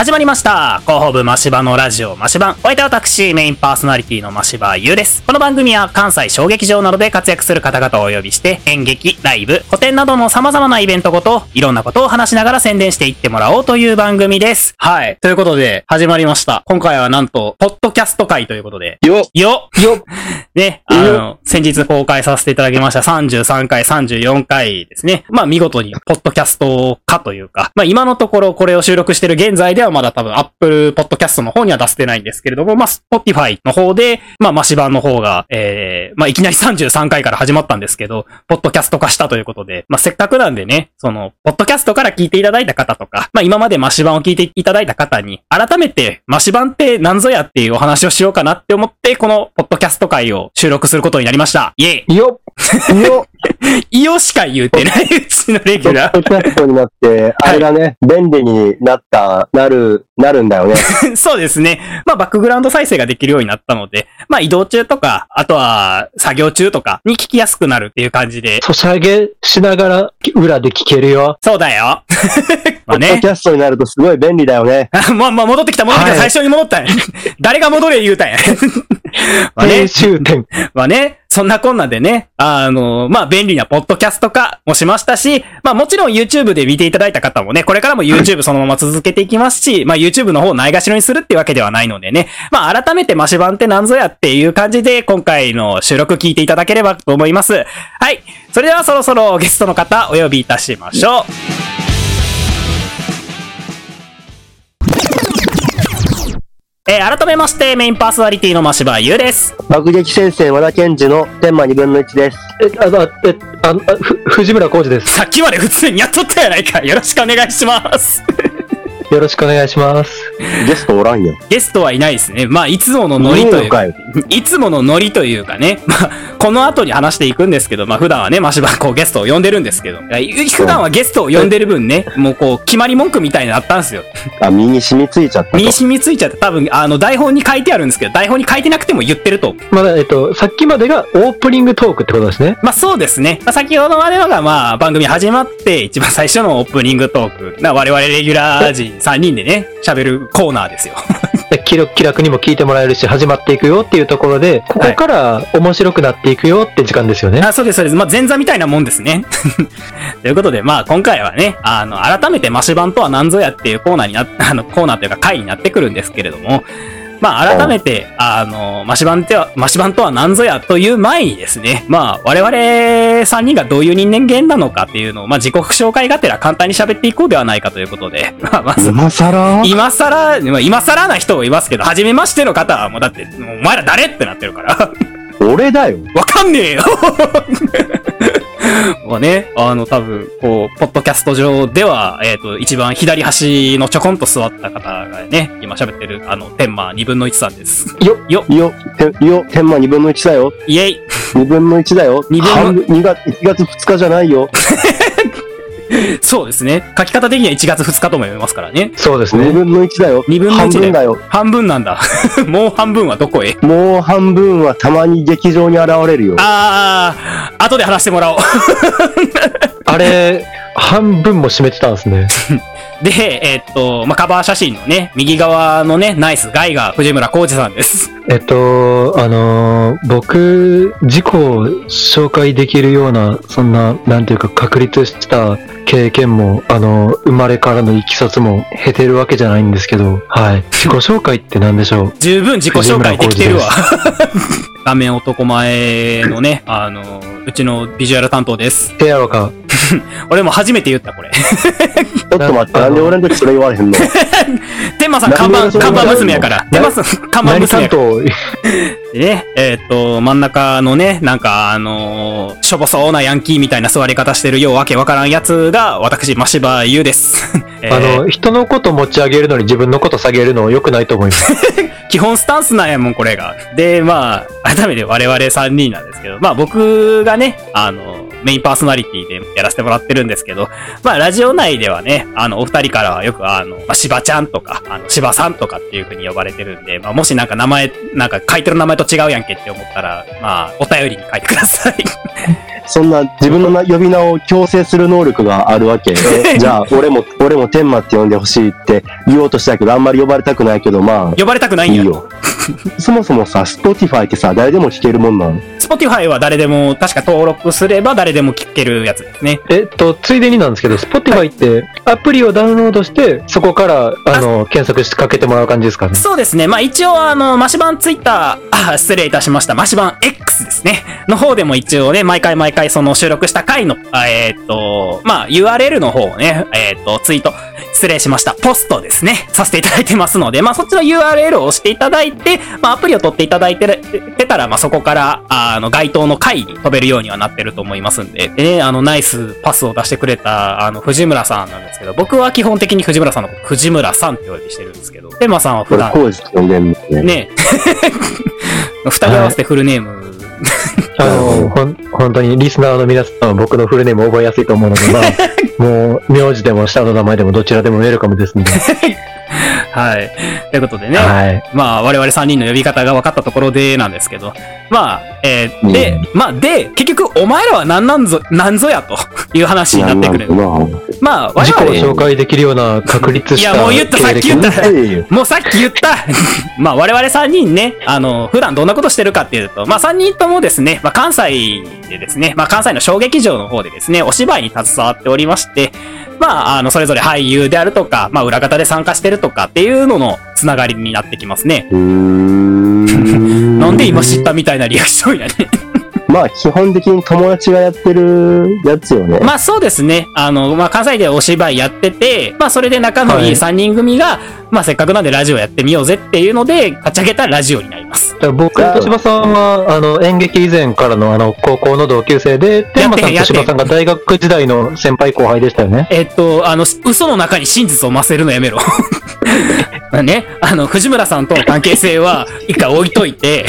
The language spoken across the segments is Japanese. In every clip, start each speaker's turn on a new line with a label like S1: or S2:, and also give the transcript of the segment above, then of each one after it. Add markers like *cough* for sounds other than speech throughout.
S1: 始まりました。広報部マシバのラジオ。マシバン。お相手は私メインパーソナリティのマシバユウです。この番組は関西小劇場などで活躍する方々をお呼びして演劇ライブ古典などの様々なイベントごといろんなことを話しながら宣伝していってもらおうという番組です。はい。ということで始まりました。今回はなんとポッドキャスト会ということで。
S2: よ
S1: よ
S2: よ *laughs*
S1: ね、あの、先日公開させていただきました。33回、34回ですね。まあ見事に、ポッドキャスト化というか、まあ今のところこれを収録してる現在ではまだ多分 Apple Podcast の方には出せてないんですけれども、まあ Spotify の方で、まあマシ版の方が、えー、まあいきなり33回から始まったんですけど、ポッドキャスト化したということで、まあせっかくなんでね、その、ポッドキャストから聞いていただいた方とか、まあ今までマシ版を聞いていただいた方に、改めてマシ版って何ぞやっていうお話をしようかなって思って、このポッドキャスト会を収録することになりました。イェイ。
S2: よ。よ。
S1: イオしか言うてない、うちのレギュラ
S2: ポッドキャストになって、あれがね、便利になった、なる、なるんだよね。
S1: ー。*laughs* そうですね。まあ、バックグラウンド再生ができるようになったので、まあ、移動中とか、あとは、作業中とかに聞きやすくなるっていう感じで。
S3: ソシャゲしながら裏で聞けるよ。
S1: そうだよ。*laughs* まあね
S2: ポッドキ。ャストになるとすごい便利だよね。
S1: あ *laughs* まあ、まあ、戻ってきた、戻ってきた、
S3: はい
S1: 最初に戻ったんや。誰が戻れ言うたんや。まあね
S3: 編、集点。
S1: まあね、そんなこんなでね、あの、まあ便利なポッドキャスト化もしましたし、まあもちろん YouTube で見ていただいた方もね、これからも YouTube そのまま続けていきますし、まあ YouTube の方をないがしろにするってわけではないのでね、まあ改めてマシ版って何ぞやっていう感じで今回の収録聞いていただければと思います。はい。それではそろそろゲストの方お呼びいたしましょう。えー改めましてメインパーソナリティのマシバユウです。
S2: 爆撃戦線和田健二の天満二分の1です。
S3: え、あ、あ、え、あ、あふ、藤村浩二です。
S1: さっきまで普通にやっとったやないか。よろしくお願いします。
S3: よろしくお願いします。
S2: ゲストおらんよ。
S1: ゲストはいないですね。まあ、いつものノリというか、
S2: い *laughs* い
S1: つものノリというかね、*laughs* まあ、この後に話していくんですけど、まあ、普段はね、マシバこうゲストを呼んでるんですけど、普段はゲストを呼んでる分ね、もうこう、決まり文句みたいになったんですよ。
S2: あ、身に染みついちゃったと
S1: 身に。染みついちゃって、多分、あの、台本に書いてあるんですけど、台本に書いてなくても言ってると。
S3: まだ、えっと、さっきまでがオープニングトークってことですね。
S1: まあ、そうですね。まあ、先ほどまではが、まあ、番組始まって、一番最初のオープニングトーク、な我々レギュラー陣3人でね、喋るコーナーですよ。
S3: で気楽気楽にも聞いてもらえるし、始まっていくよっていうところで、ここから面白くなっていくよって時間ですよね。
S1: あ、そうです、そうです。まあ、前座みたいなもんですね。*laughs* ということで、まあ、今回はね、あの、改めてマシ版とは何ぞやっていうコーナーになっ、あの、コーナーというか回になってくるんですけれども、まあ、改めて、あの、マシ版っては、マシ版とは何ぞやという前にですね、まあ、我々3人がどういう人間なのかっていうのを、まあ、自己紹介がてら簡単に喋っていこうではないかということで、*laughs* まあ、まず、
S2: 今更？
S1: 今更、まあ今更な人もいますけど、初めましての方はもうだって、お前ら誰ってなってるから。
S2: 俺だよ。*laughs*
S1: わかんねえよまあね、あの、多分、こう、ポッドキャスト上では、えっ、と、一番左端のちょこんと座った方がね、今喋ってる、あの、天満二分の一さんです。
S3: よ
S1: よ、
S2: よ、てよ、天満二分の1だよ。
S1: イェイ
S2: 二分の1だよ。
S1: 二分の
S2: 二月、1月2日じゃないよ。*laughs* *laughs*
S1: そうですね。書き方的には1月2日とも読めますからね。
S2: 二
S3: そうですね。
S2: 分の1だよ。
S1: 二分の一だよ
S2: 半分だよ。
S1: 半分なんだ。*laughs* もう半分はどこへ？
S2: もう半分はたまに劇場に現れるよ。
S1: あー、後で話してもらおう。
S3: あれ、半分も占めてたんですね。*laughs*
S1: で、えっと、まあ、カバー写真のね、右側のね、ナイスガイが藤村浩二さんです。
S3: えっと、あのー僕、事故を紹介できるような、そんな、なんていうか、確立した経験も、あの生まれからのいきさつも経てるわけじゃないんですけど、はい。*laughs* 自己紹介って何でしょう？
S1: 十分自己紹介できてるわ。*laughs* 画面男前のね、あの、うちのビジュアル担当です。
S3: 手やろか？*laughs*
S1: 俺も初めて言った、これ。
S2: ちょっと待って、なんで俺の時それ言われへんの？*laughs*
S1: 天馬さん、看板、看板娘やから。天馬さん、看板
S3: 何
S1: 娘やから。ね、えーっと、真ん中のね、なんか、あのーしょぼそうなヤンキーみたいな座り方してるようわけわからんやつが、私、マシバユウです。*laughs* えー
S3: あの、人のこと持ち上げるのに自分のこと下げるの良くないと思います。
S1: 基本スタンスなんやもん、これが。で、まあ、改めて我々3人なんですけど、まあ僕がね、あの、メインパーソナリティでやらせてもらってるんですけど、まあラジオ内ではね、あの、お二人からはよく、あの、まあ、しばちゃんとか、あの、しばさんとかっていう風に呼ばれてるんで、まあもしなんか名前、なんか書いてる名前と違うやんけって思ったら、まあ、お便りに書いてください。*laughs*
S2: そんな自分のな呼び名を強制する能力があるわけ。*laughs* えじゃあ、俺も、俺も天馬って呼んでほしいって言おうとしたけど、あんまり呼ばれたくないけど、ま
S1: 呼ばれたくな
S2: あ、
S1: いんや。
S2: いいよ。そもそもさ、Spotify ってさ、誰でも聞けるもんなの
S1: Spotify は誰でも、確か登録すれば誰でも聞けるやつですね。
S3: えっと、ついでになんですけど、Spotify ってアプリをダウンロードして、そこから、あの、検索してかけてもらう感じですかね？
S1: そうですね。まあ一応、あの、マシバンツイッター、あ、*laughs* 失礼いたしました。マシバン X ですね。の方でも一応ね、毎回毎回その収録した回の、あえーっと、まあ URL の方をね、えーっと、ツイート、失礼しました。ポストですね。させていただいてますので、まあそっちの URL を押していただいて、まあアプリを取っていただいててたら、まあそこから、あの、該当の回に飛べるようにはなってると思いますんで、でね、あの、ナイスパスを出してくれた、あの、藤村さんなんですけど、僕は基本的に藤村さんのこと、藤村さんって呼びしてるんですけど、テーマさんは普
S2: 俺、
S1: 段、
S2: コウジって呼んでんのね。
S1: ね *laughs* 二人合わせてフルネーム、
S3: あの、ほん、本当にリスナーの皆さんは僕のフルネーム覚えやすいと思うので、まあ、*laughs* もう、名字でも下の名前でもどちらでもウェルカムですので。*laughs* *laughs*
S1: はい。ということでね、
S3: はい。
S1: まあ我々3人の呼び方が分かったところでなんですけど、まあ、えーで、
S2: うん
S1: まあで、結局お前らは何なんぞ、なんぞやという話になってくる。
S2: な
S1: まあ我
S3: 自己を
S1: 々、
S3: 紹介できるような確立した
S1: いやもう言ったさっき言った。もうさっき言った *laughs* まあ我々3人ね、あの、普段どんなことしてるかっていうと、まあ3人ともですね、まあ関西でですね、まあ関西の小劇場の方でですね、お芝居に携わっておりまして、まあ、あの、それぞれ俳優であるとか、まあ裏方で参加してるとかっていうののつながりになってきますね。*laughs* なんで今知ったみたいなリアクションやね。*laughs*
S2: まあ、基本的に友達がやってるやつよね。
S1: まあそうですね。あの、まあ関西でお芝居やってて、まあそれで仲のいい
S3: はい
S1: 3人組が、まあせっかくなんでラジオやってみようぜっていうので、立ち上げたラジオになります。
S3: だから僕と柴さんは、あの、演劇以前からのあの、高校の同級生で、天馬さんと柴さんが大学時代の先輩後輩でしたよね。
S1: えっと、あの、嘘の中に真実を増せるのやめろ。ま *laughs* あね、あの、藤村さんとの関係性は一回置いといて、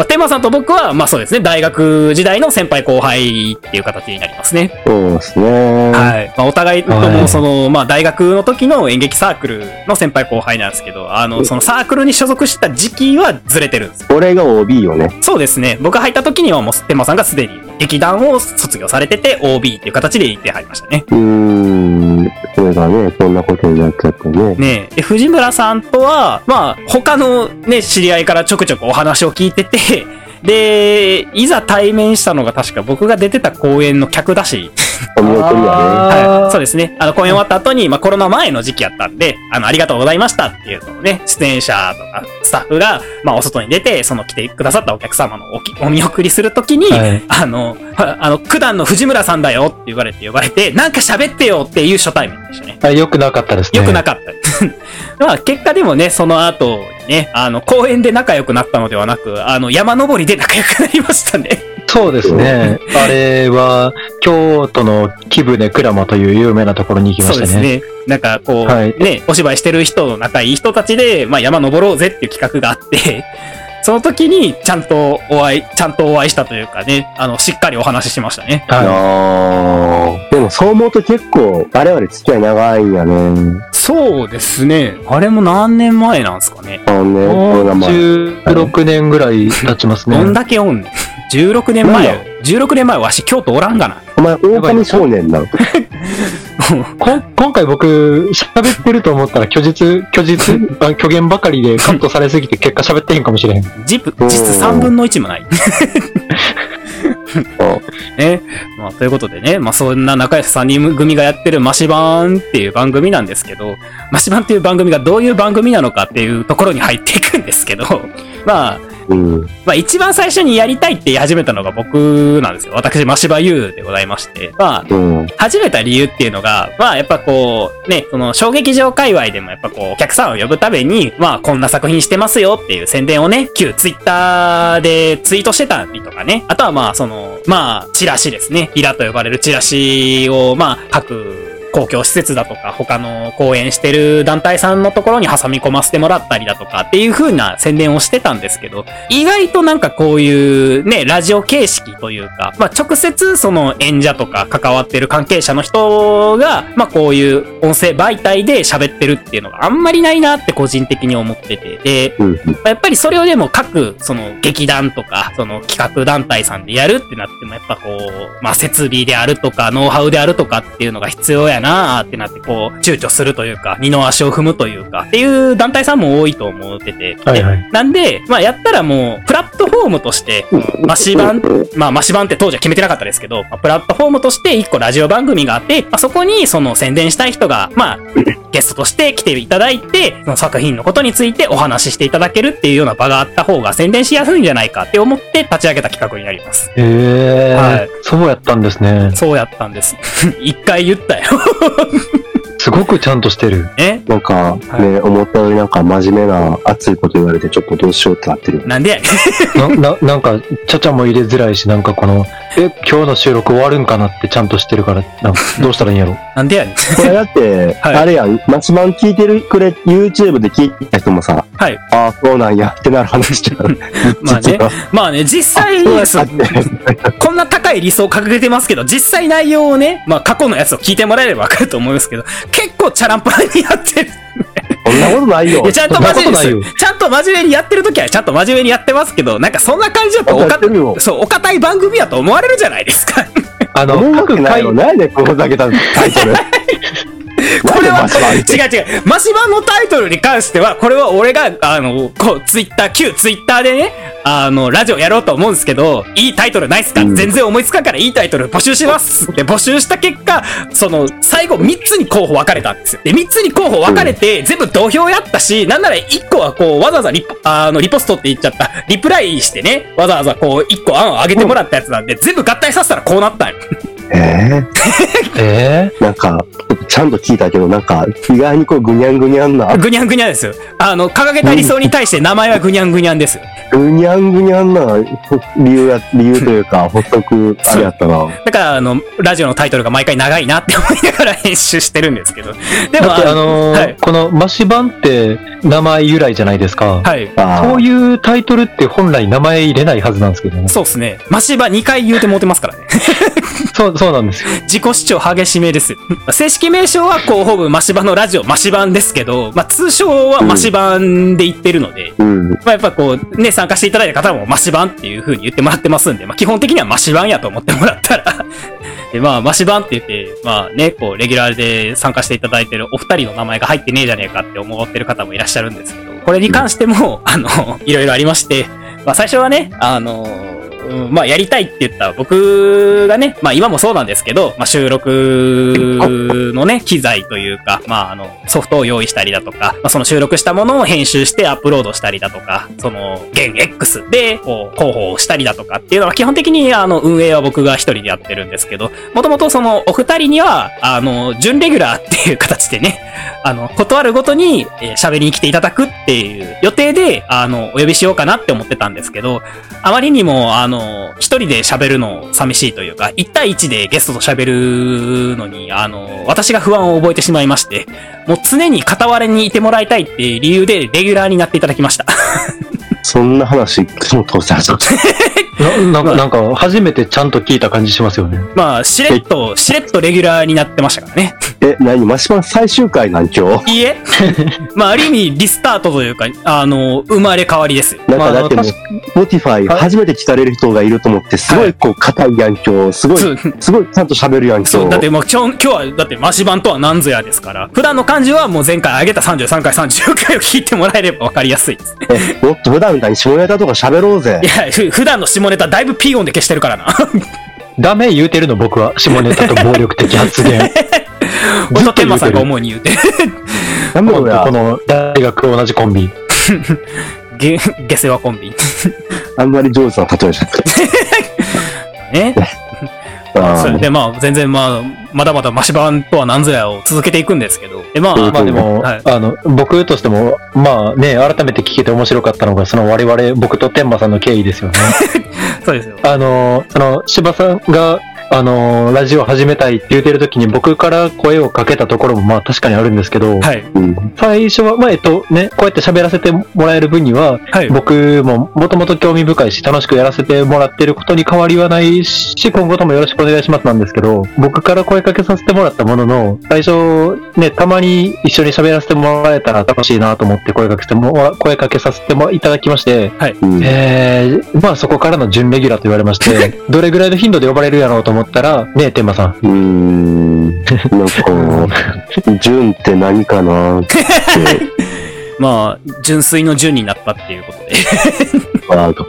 S1: まあ、天馬さんと僕は、まあそうですね、大学時代の先輩後輩っていう形になりますね。
S2: そうですね。
S1: はい。まあ、お互いとも、
S3: はい
S1: その、まあ、大学の時の演劇サークルの先輩後輩なんですけど、あの、そのサークルに所属した時期はずれてるんです。
S2: 俺が OB よね。
S1: そうですね。僕が入った時にはもう、天馬さんがすでに劇団を卒業されてて、OB っていう形で行って入りましたね。
S2: うーん。それがね、そんなことになっちゃってね。
S1: ねえ。で、藤村さんとは、まあ、他のね、知り合いからちょくちょくお話を聞いてて、で、いざ対面したのが確か僕が出てた公演の客だし、
S2: お見送りやね。
S1: はい、そう
S3: で
S1: ですね。あの、公演終わった後に、まあ、コロナ前の時期やったんで、あの、ありがとうございましたっていうのをね、出演者とかスタッフが、まあ、お外に出て、その来てくださったお客様のおきお見送りするときに、
S3: はい
S1: あの、はあの、九段の藤村さんだよって言われて呼ばれて、なんか喋ってよっていう初対面でしたね。
S3: す。よくなかったですね。
S1: よくなかったです。*laughs* まあ、結果でもね、その後にね、あの、公園で仲良くなったのではなく、あの、山登りで仲良くなりましたね。
S3: そうですね。あれは、京都の木舟鞍馬という有名なところに行きましたね。
S1: そうですね。なんかこう、
S3: はい
S1: ね、お芝居してる人の仲いい人たちで、まあ山登ろうぜっていう企画があって、*laughs* その時にちゃんとお会い、ちゃんとお会いしたというかね、あの、しっかりお話ししましたね。
S2: あ
S3: は
S2: ーでもそう思うと結構、我々付き合い長いんやね。
S1: そうですね。あれも何年前なんですかね。
S2: あのね、
S3: い。
S2: コ
S3: もう
S2: ロナ前。
S3: 16年ぐらい経ちますね。
S1: どんだけおんねん。16年前
S2: なんだ、
S1: 16年前わし京都おらんがな。
S2: お前、狼少年なの？*laughs*
S3: こん今回僕、喋ってると思ったら虚実、虚実、あ虚言ばかりでカットされすぎて結果喋ってへんかもしれへん。
S1: ジプ、実3分の1もない。*laughs* ね。まあ、ということでね、まあ、そんな仲良し3人組がやってるマシバンっていう番組なんですけど、マシバンっていう番組がどういう番組なのかっていうところに入っていくんですけど、*laughs* まあ、
S2: うん。
S1: まあ一番最初にやりたいって言い始めたのが僕なんですよ。私、マシバユーでございまして。まあ、
S2: うん。
S1: 始めた理由っていうのが、まあやっぱこう、ね、その小劇場界隈でもやっぱこう、お客さんを呼ぶために、まあこんな作品してますよっていう宣伝をね、旧ツイッターでツイートしてたりとかね。あとはまあその、まあ、チラシですね。ビラと呼ばれるチラシを、まあ、各公共施設だとか、他の講演してる団体さんのところに挟み込ませてもらったりだとかっていう風な宣伝をしてたんですけど、意外となんかこういうね、ラジオ形式というか、まあ直接その演者とか関わってる関係者の人が、まあこういう音声媒体で喋ってるっていうのがあんまりないなって個人的に思ってて、で。まあやっぱりそれをでも各、その劇団とか、その企画団体さんでやるってなっても、やっぱこう、まあ設備であるとか、ノウハウであるとかっていうのが必要やなーってなって、こう、躊躇するというか、二の足を踏むというか、っていう団体さんも多いと思ってて。
S3: はいはい
S1: でなんで、まあやったらもう、プラットフォームとして、マシ版、まあマシ版って当時は決めてなかったですけど、まあプラットフォームとして一個ラジオ番組があって、まあそこにその宣伝したい人が、まあ、ゲストとして来ていただいて、その作品のことについてお話ししていただけるっていうような場があった方が宣伝しやすいんじゃないかって思って立ち上げた企画になります。
S3: へえ、
S1: はい
S3: そうやったんですね。
S1: そうやったんです。*laughs* 一回言ったよ。*laughs*
S3: すごくちゃんとしてる。
S1: え？
S2: なんか、
S1: はい
S2: ね、思ったよりなんか真面目な熱いこと言われてちょっとどうしようってなってる。
S1: なんで
S3: な、な、なんか、ちゃちゃも入れづらいし、なんかこの、え、今日の収録終わるんかなってちゃんとしてるから、なんか、どうしたらいいんやろ。*laughs*
S1: なんでやねん。
S2: これだって、
S1: はい
S2: あれやん、マシマン聞いてるくれ、YouTube で聞いた人もさ、
S1: はい。
S2: ああ、そうなんやってなる話じゃん。*laughs*
S1: まあねまあね、実際、こんな高い理想を掲げてますけど、実際内容をね、まあ過去のやつを聞いてもらえればわかると思いますけど、結構チャランポラにやってる。
S2: そんなことないよ
S1: いや、。ちゃんと真面目
S3: そんなことないよ
S1: です。ちゃんと真面目にやってる時はちゃんと真面目にやってますけど、なんかそんな感じだとおかそう、お堅い番組やと思われるじゃないですか。
S3: あの、*laughs* 各回
S2: ないよ。、なんでこのだけたタイトル。*laughs*
S1: これは、違う違う。マシバンのタイトルに関しては、これは俺が、あの、こう、ツイッター、旧ツイッターでね、あの、ラジオやろうと思うんですけど、いいタイトルないっすか、
S2: うん
S1: 全然思いつかんからいいタイトル募集しますで、募集した結果、その、最後3つに候補分かれたんですよ。で、3つに候補分かれて、全部土俵やったし、なんなら1個はこう、わざわざリポ、あの、リポストって言っちゃった、リプライしてね、わざわざこう、1個案を上げてもらったやつなんで、全部合体させたらこうなったんよ。
S2: え
S3: え
S2: ー、なんか、ちゃんと聞いたけど、なんか、意外にこう、ぐにゃんぐにゃんな、
S1: ぐにゃんぐにゃんですよ。あの、掲げた理想に対して名前はぐにゃんぐにゃんですよ。
S2: ぐにゃんぐにゃんな理由や、理由というか、ほっとく、あれやったな。
S1: だから、あの、ラジオのタイトルが毎回長いなって思いながら編集してるんですけど。でも、
S3: あのー
S1: はい。
S3: このマシ版って名前由来じゃないですか。
S1: はい。
S2: あ
S3: そういうタイトルって本来名前入れないはずなんですけどね。
S1: そうですね。マシバ2回言うてもうてますからね。*laughs*
S3: そう、そうなんですよ。*laughs*
S1: 自己主張激しめですよ。正式名称は広報部マシバのラジオマシバンですけど、まあ通称はマシバンで言ってるので、
S2: うん。
S1: まあやっぱこう、ね、参加していただいた方もマシバンっていう風に言ってもらってますんで、まあ基本的にはマシバンやと思ってもらったら。*laughs* で、まあ、マシバンって言って、まあね、こう、レギュラーで参加していただいてるお二人の名前が入ってねえじゃねえかって思ってる方もいらっしゃるんですけど、これに関しても、あの、*laughs* いろいろありまして、まあ最初はね、あの、うんまあやりたいって言った僕がね、まあ今もそうなんですけど、まあ収録のね、機材というか、まああの、ソフトを用意したりだとか、まあその収録したものを編集してアップロードしたりだとか、その、現 X で、こう、広報をしたりだとかっていうのは基本的にあの、運営は僕が一人でやってるんですけど、もともとその、お二人には、あの、準レギュラーっていう形でね、あの、断るごとにえ喋りに来ていただくっていう予定で、あの、お呼びしようかなって思ってたんですけど、あまりにも、あの、一人で喋るの寂しいというか、一対一でゲストと喋るのに、あの、私が不安を覚えてしまいまして、もう常に片割れにいてもらいたいっていう理由で、レギュラーになっていただきました。*laughs*
S2: そんな話、も通せなかった。
S3: ななんか、なんか、初めてちゃんと聞いた感じしますよね。
S1: まあ、しれっと、しれっとレギュラーになってましたからね。
S2: え、何？マシマン最終回なん今日
S1: いいえ。*laughs* まあ、ある意味、リスタートというか、あの、生まれ変わりですよ。
S2: なんかだってもう
S3: まあ、
S2: Spotify
S3: はい
S2: 初めて聞かれる人がいると思って、すごいこう、硬いやん今日。すごい、すごいちゃんと喋るやん今
S1: そう、だって
S2: 日。
S1: もう今日、今日は、だって、マシ版とは何ぞやですから、普段の感じはもう前回上げた33回、34回を聞いてもらえれば分かりやすいです。
S2: え、もっと普段みたいに下ネタとか喋ろうぜ
S1: い。や、ふ普段の下ネタだいぶピー音で消してるからな。
S3: ダメ言うてるの僕は。下ネタと暴力的発言。*laughs*
S1: 俺と天馬さんが
S3: る。
S1: 思うに言うて。
S2: なんだ
S3: こ。の大学同じコンビ。*laughs*
S1: ゲ、ゲセワコンビ。
S2: あんまり上手な例えじゃなくて。*laughs*
S1: ね。それでまあ、全然まあ、まだまだマシ版とは何ぞやを続けていくんですけど。で、まあ、
S2: うん
S3: まあでも、
S1: はい
S3: あの、僕としても、まあね、改めて聞けて面白かったのが、その我々、僕と天馬さんの経緯ですよね。*laughs*
S1: そうですよ。
S3: あの、その、芝さんがあのーラジオ始めたいって言ってる時に僕から声をかけたところもまあ確かにあるんですけど、
S1: はい。
S2: うん。
S3: 最初は、まあ、えっとね、こうやって喋らせてもらえる分には、
S1: はい。
S3: 僕ももともと興味深いし、楽しくやらせてもらってることに変わりはないし、今後ともよろしくお願いしますなんですけど、僕から声かけさせてもらったものの、最初、ね、たまに一緒に喋らせてもらえたら楽しいなと思って声かけても、声かけさせてもいただきまして、
S2: うん。
S3: えー、まあそこからの準レギュラーと言われまして、どれぐらいの頻度で呼ばれるやろうと思ったら、ねえ、天馬さん。
S2: うーん。なんか、純って何かなって、*laughs*
S1: まあ、純粋の純になったっていうことで。
S2: ワード。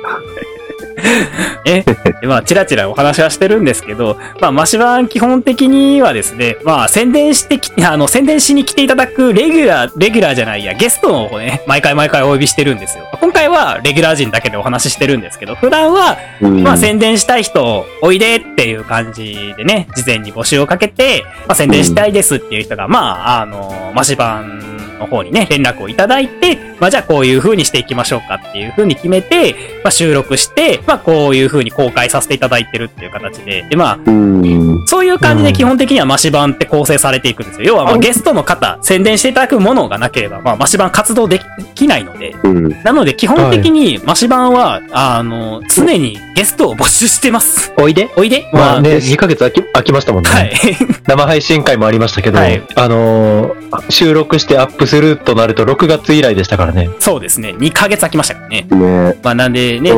S2: *laughs*
S1: え、でまあ、ちらちらお話はしてるんですけど、まあ、マシバン基本的にはですね、まあ、宣伝してき、あの、宣伝しに来ていただくレギュラー、レギュラーじゃないや、ゲストをね、毎回毎回お呼びしてるんですよ。今回はレギュラー陣だけでお話ししてるんですけど、普段は、
S2: うん
S1: まあ、宣伝したい人、おいでっていう感じでね、事前に募集をかけて、まあ、宣伝したいですっていう人が、まあ、あの、マシバンの方にね、連絡をいただいて、まあ、じゃあこういう風にしていきましょうかっていう風に決めて、まあ、収録して、まあ、こういう風に公開させていただいてるっていう形で、で、まあ、
S2: うん。
S1: そういう感じで基本的にはマシバンって構成されていくんですよ。要は、まあ、ゲストの方、宣伝していただくものがなければ、まあ、マシバン活動できないので、
S2: うん。
S1: なので、基本的に、マシバンは、あの、常にゲストを募集してます。
S3: おいで。
S1: おいで。
S3: まあね、
S1: です
S3: 2ヶ月空き空きましたもんね。
S1: はい。
S3: 生配信会もありましたけど、
S1: はい
S3: あのー収録してアップするとなると6月以来でしたからね。
S1: そうですね。2ヶ月空きましたからね。
S2: ね
S1: まあ、なんでね、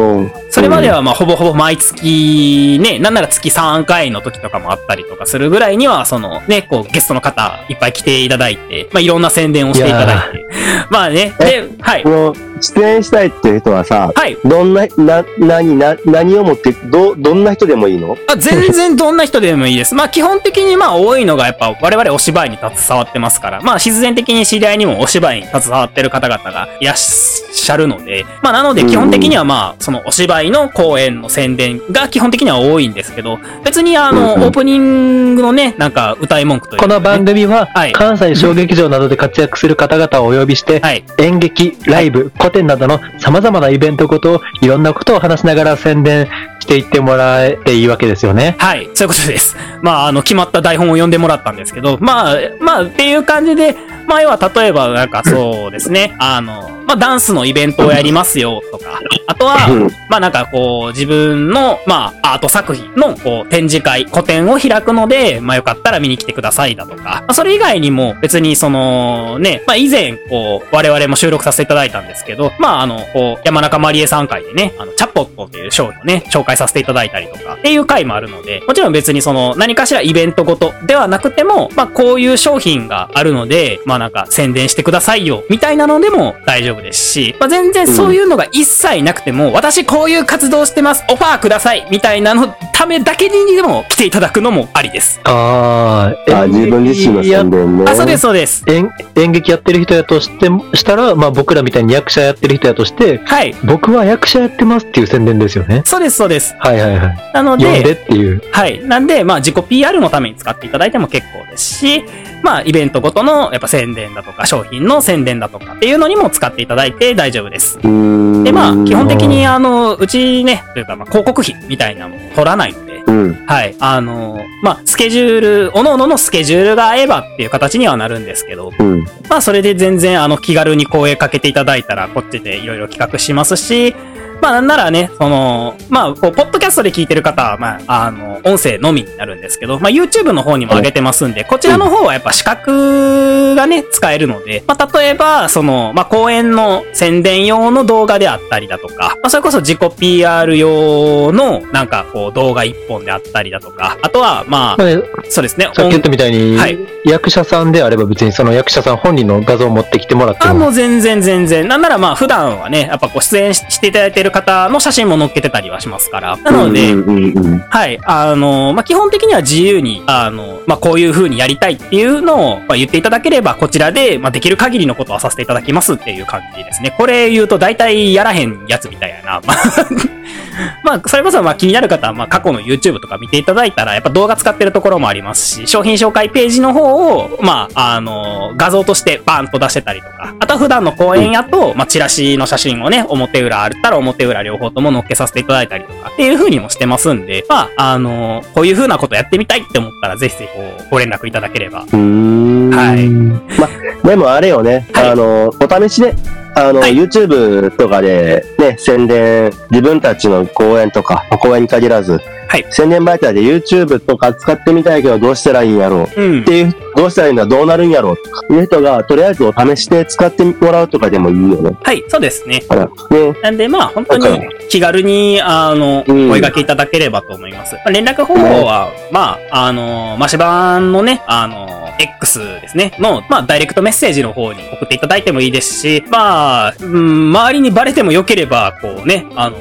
S2: そ
S1: れまでは、まあ、ほぼほぼ毎月、ね、なんなら月3回の時とかもあったりとかするぐらいには、その、ね、こう、ゲストの方、いっぱい来ていただいて、まあ、いろんな宣伝をしていただいて。*laughs* まあね、で、はい
S2: こ。の、出演したいっていう人はさ、
S1: はい。
S2: どんな、な、何、な、何を持って、ど、どんな人でもいいの？
S1: あ全然どんな人でもいいです。まあ基本的にまあ多いのがやっぱ我々お芝居に携わってますから、まあ必然的に知り合いにもお芝居に携わってる方々がいらっしゃるので、まあなので基本的にはまあそのお芝居の公演の宣伝が基本的には多いんですけど、別にあの、オープニングのね、なんか歌い文句というかね、
S3: この番組は
S1: はい、
S3: 関西小劇場などで活躍する方々をお呼びして、
S1: はい。
S3: 演劇、ライブ、古典などの様々なイベントごとをいろんなことを話しながら宣伝していってもらえていいわけですよね。
S1: はい、そういうことです。まあ、あの、決まった台本を読んでもらったんですけど、まあ、まあ、っていう感じで、まあ、要は、例えば、なんかそうですね、あの、まあ、ダンスのイベントをやりますよ、とか、あとは、
S2: うん
S1: まあ、なんかこう、自分の、まあ、アート作品の、こう、展示会、個展を開くので、まあ、よかったら見に来てくださいだとか、まあ、それ以外にも、別に、その、ね、まあ、以前、こう、我々も収録させていただいたんですけど、まあ、あの、こう、山中まりえさん会でね、あの、チャッポットっていう商品をね、紹介させていただいたりとか、っていう回もあるので、もちろん別にその、何かしらイベントごとではなくても、まあ、こういう商品があるので、まあ、なんか、宣伝してくださいよ、みたいなのでも大丈夫ですし、まあ、全然そういうのが一切なくても、私こういう活動してます、オファーください、みたいなのためだけにでも来ていただくのもありです。
S3: ああ、
S2: あ、自分自身の宣伝ね。
S1: あ、そうです、そうです。
S3: 演演劇やってる人やとしてしたら、まあ僕らみたいに役者やってる人やとして、
S1: はい。
S3: 僕は役者やってますっていう宣伝ですよね。
S1: そうです、そうです。
S3: はいはいはい。
S1: なの
S3: で
S1: で、
S3: っていう。
S1: はい。なんで、まあ、自己 PR のために使っていただいても結構ですし、まあ、イベントごとの、やっぱ宣伝だとか、商品の宣伝だとかっていうのにも使っていただいて大丈夫です。で、まあ、基本的に、あの、うちね、というか、まあ、広告費みたいなのも取らないので、
S2: うん。
S1: はい。あの、まあ、スケジュール、各々のスケジュールが合えばっていう形にはなるんですけど、
S2: うん。
S1: まあ、それで全然、あの、気軽に声かけていただいたら、こっちでいろいろ企画しますし、まあ、なんならね、その、まあ、こう、ポッドキャストで聞いてる方は、まあ、あの、音声のみになるんですけど、まあ、YouTube の方にも上げてますんで、こちらの方はやっぱ視覚がね、使えるので、まあ、例えば、その、まあ、公演の宣伝用の動画であったりだとか、まあ、それこそ自己 PR 用の、なんか、こう、動画一本であったりだとか、あとは、まあ、
S3: まあ
S1: そうですね、
S3: さっき言ったみたいに、
S1: はい
S3: 役者さんであれば別にその役者さん本人の画像を持ってきてもらって
S1: あ、も
S3: も。
S1: う全然全然。なんならまあ普段はね、やっぱこう出演ししていただいてる方の写真も載っけてたりはしますから。なので。はい。あの、まあ、基本的には自由に、あの、まあ、こういう風にやりたいっていうのを、まあ、言っていただければ、こちらで、まあ、できる限りのことはさせていただきますっていう感じですね。これ言うと大体やらへんやつみたいやな。まあ、まあ、それこそまあ気になる方は、まあ、過去の YouTube とか見ていただいたら、やっぱ動画使ってるところもありますし、商品紹介ページの方を、まあ、あの、画像としてバーンと出してたりとか、あとは普段の公演やと、まあ、チラシの写真をね、表裏あったら表表裏両方とも乗っけさせていただいたりとかっていう風にもしてますんで、まあ、あの、こういう風なことやってみたいって思ったら、ぜひぜひこうご連絡いただければ。
S2: うーん。
S1: はい
S2: ま、でもあれよね、
S1: はい
S2: あの、お試しで、あの、
S1: はい
S2: YouTube とかでね、宣伝、自分たちの講演とか、講演に限らず、
S1: はい
S2: 宣伝媒体で YouTube とか使ってみたいけどどうしたらいいんやろう
S1: うん
S2: っ。ていう、どうしたらいいんだ、どうなるんやろうとかいう人が、とりあえずお試しで使ってもらうとかでもいいよね。
S1: はい、そうですね。
S2: ね。
S1: なんで、まあ、本当に気軽に、あの、
S2: うん
S1: お声掛けいただければと思います。まあ連絡方法は、まあ、あの、マシバンのね、あの、X ですね、の、まあ、ダイレクトメッセージの方に送っていただいてもいいですし、まあ、うん、周りにバレてもよければ、こうね、あの、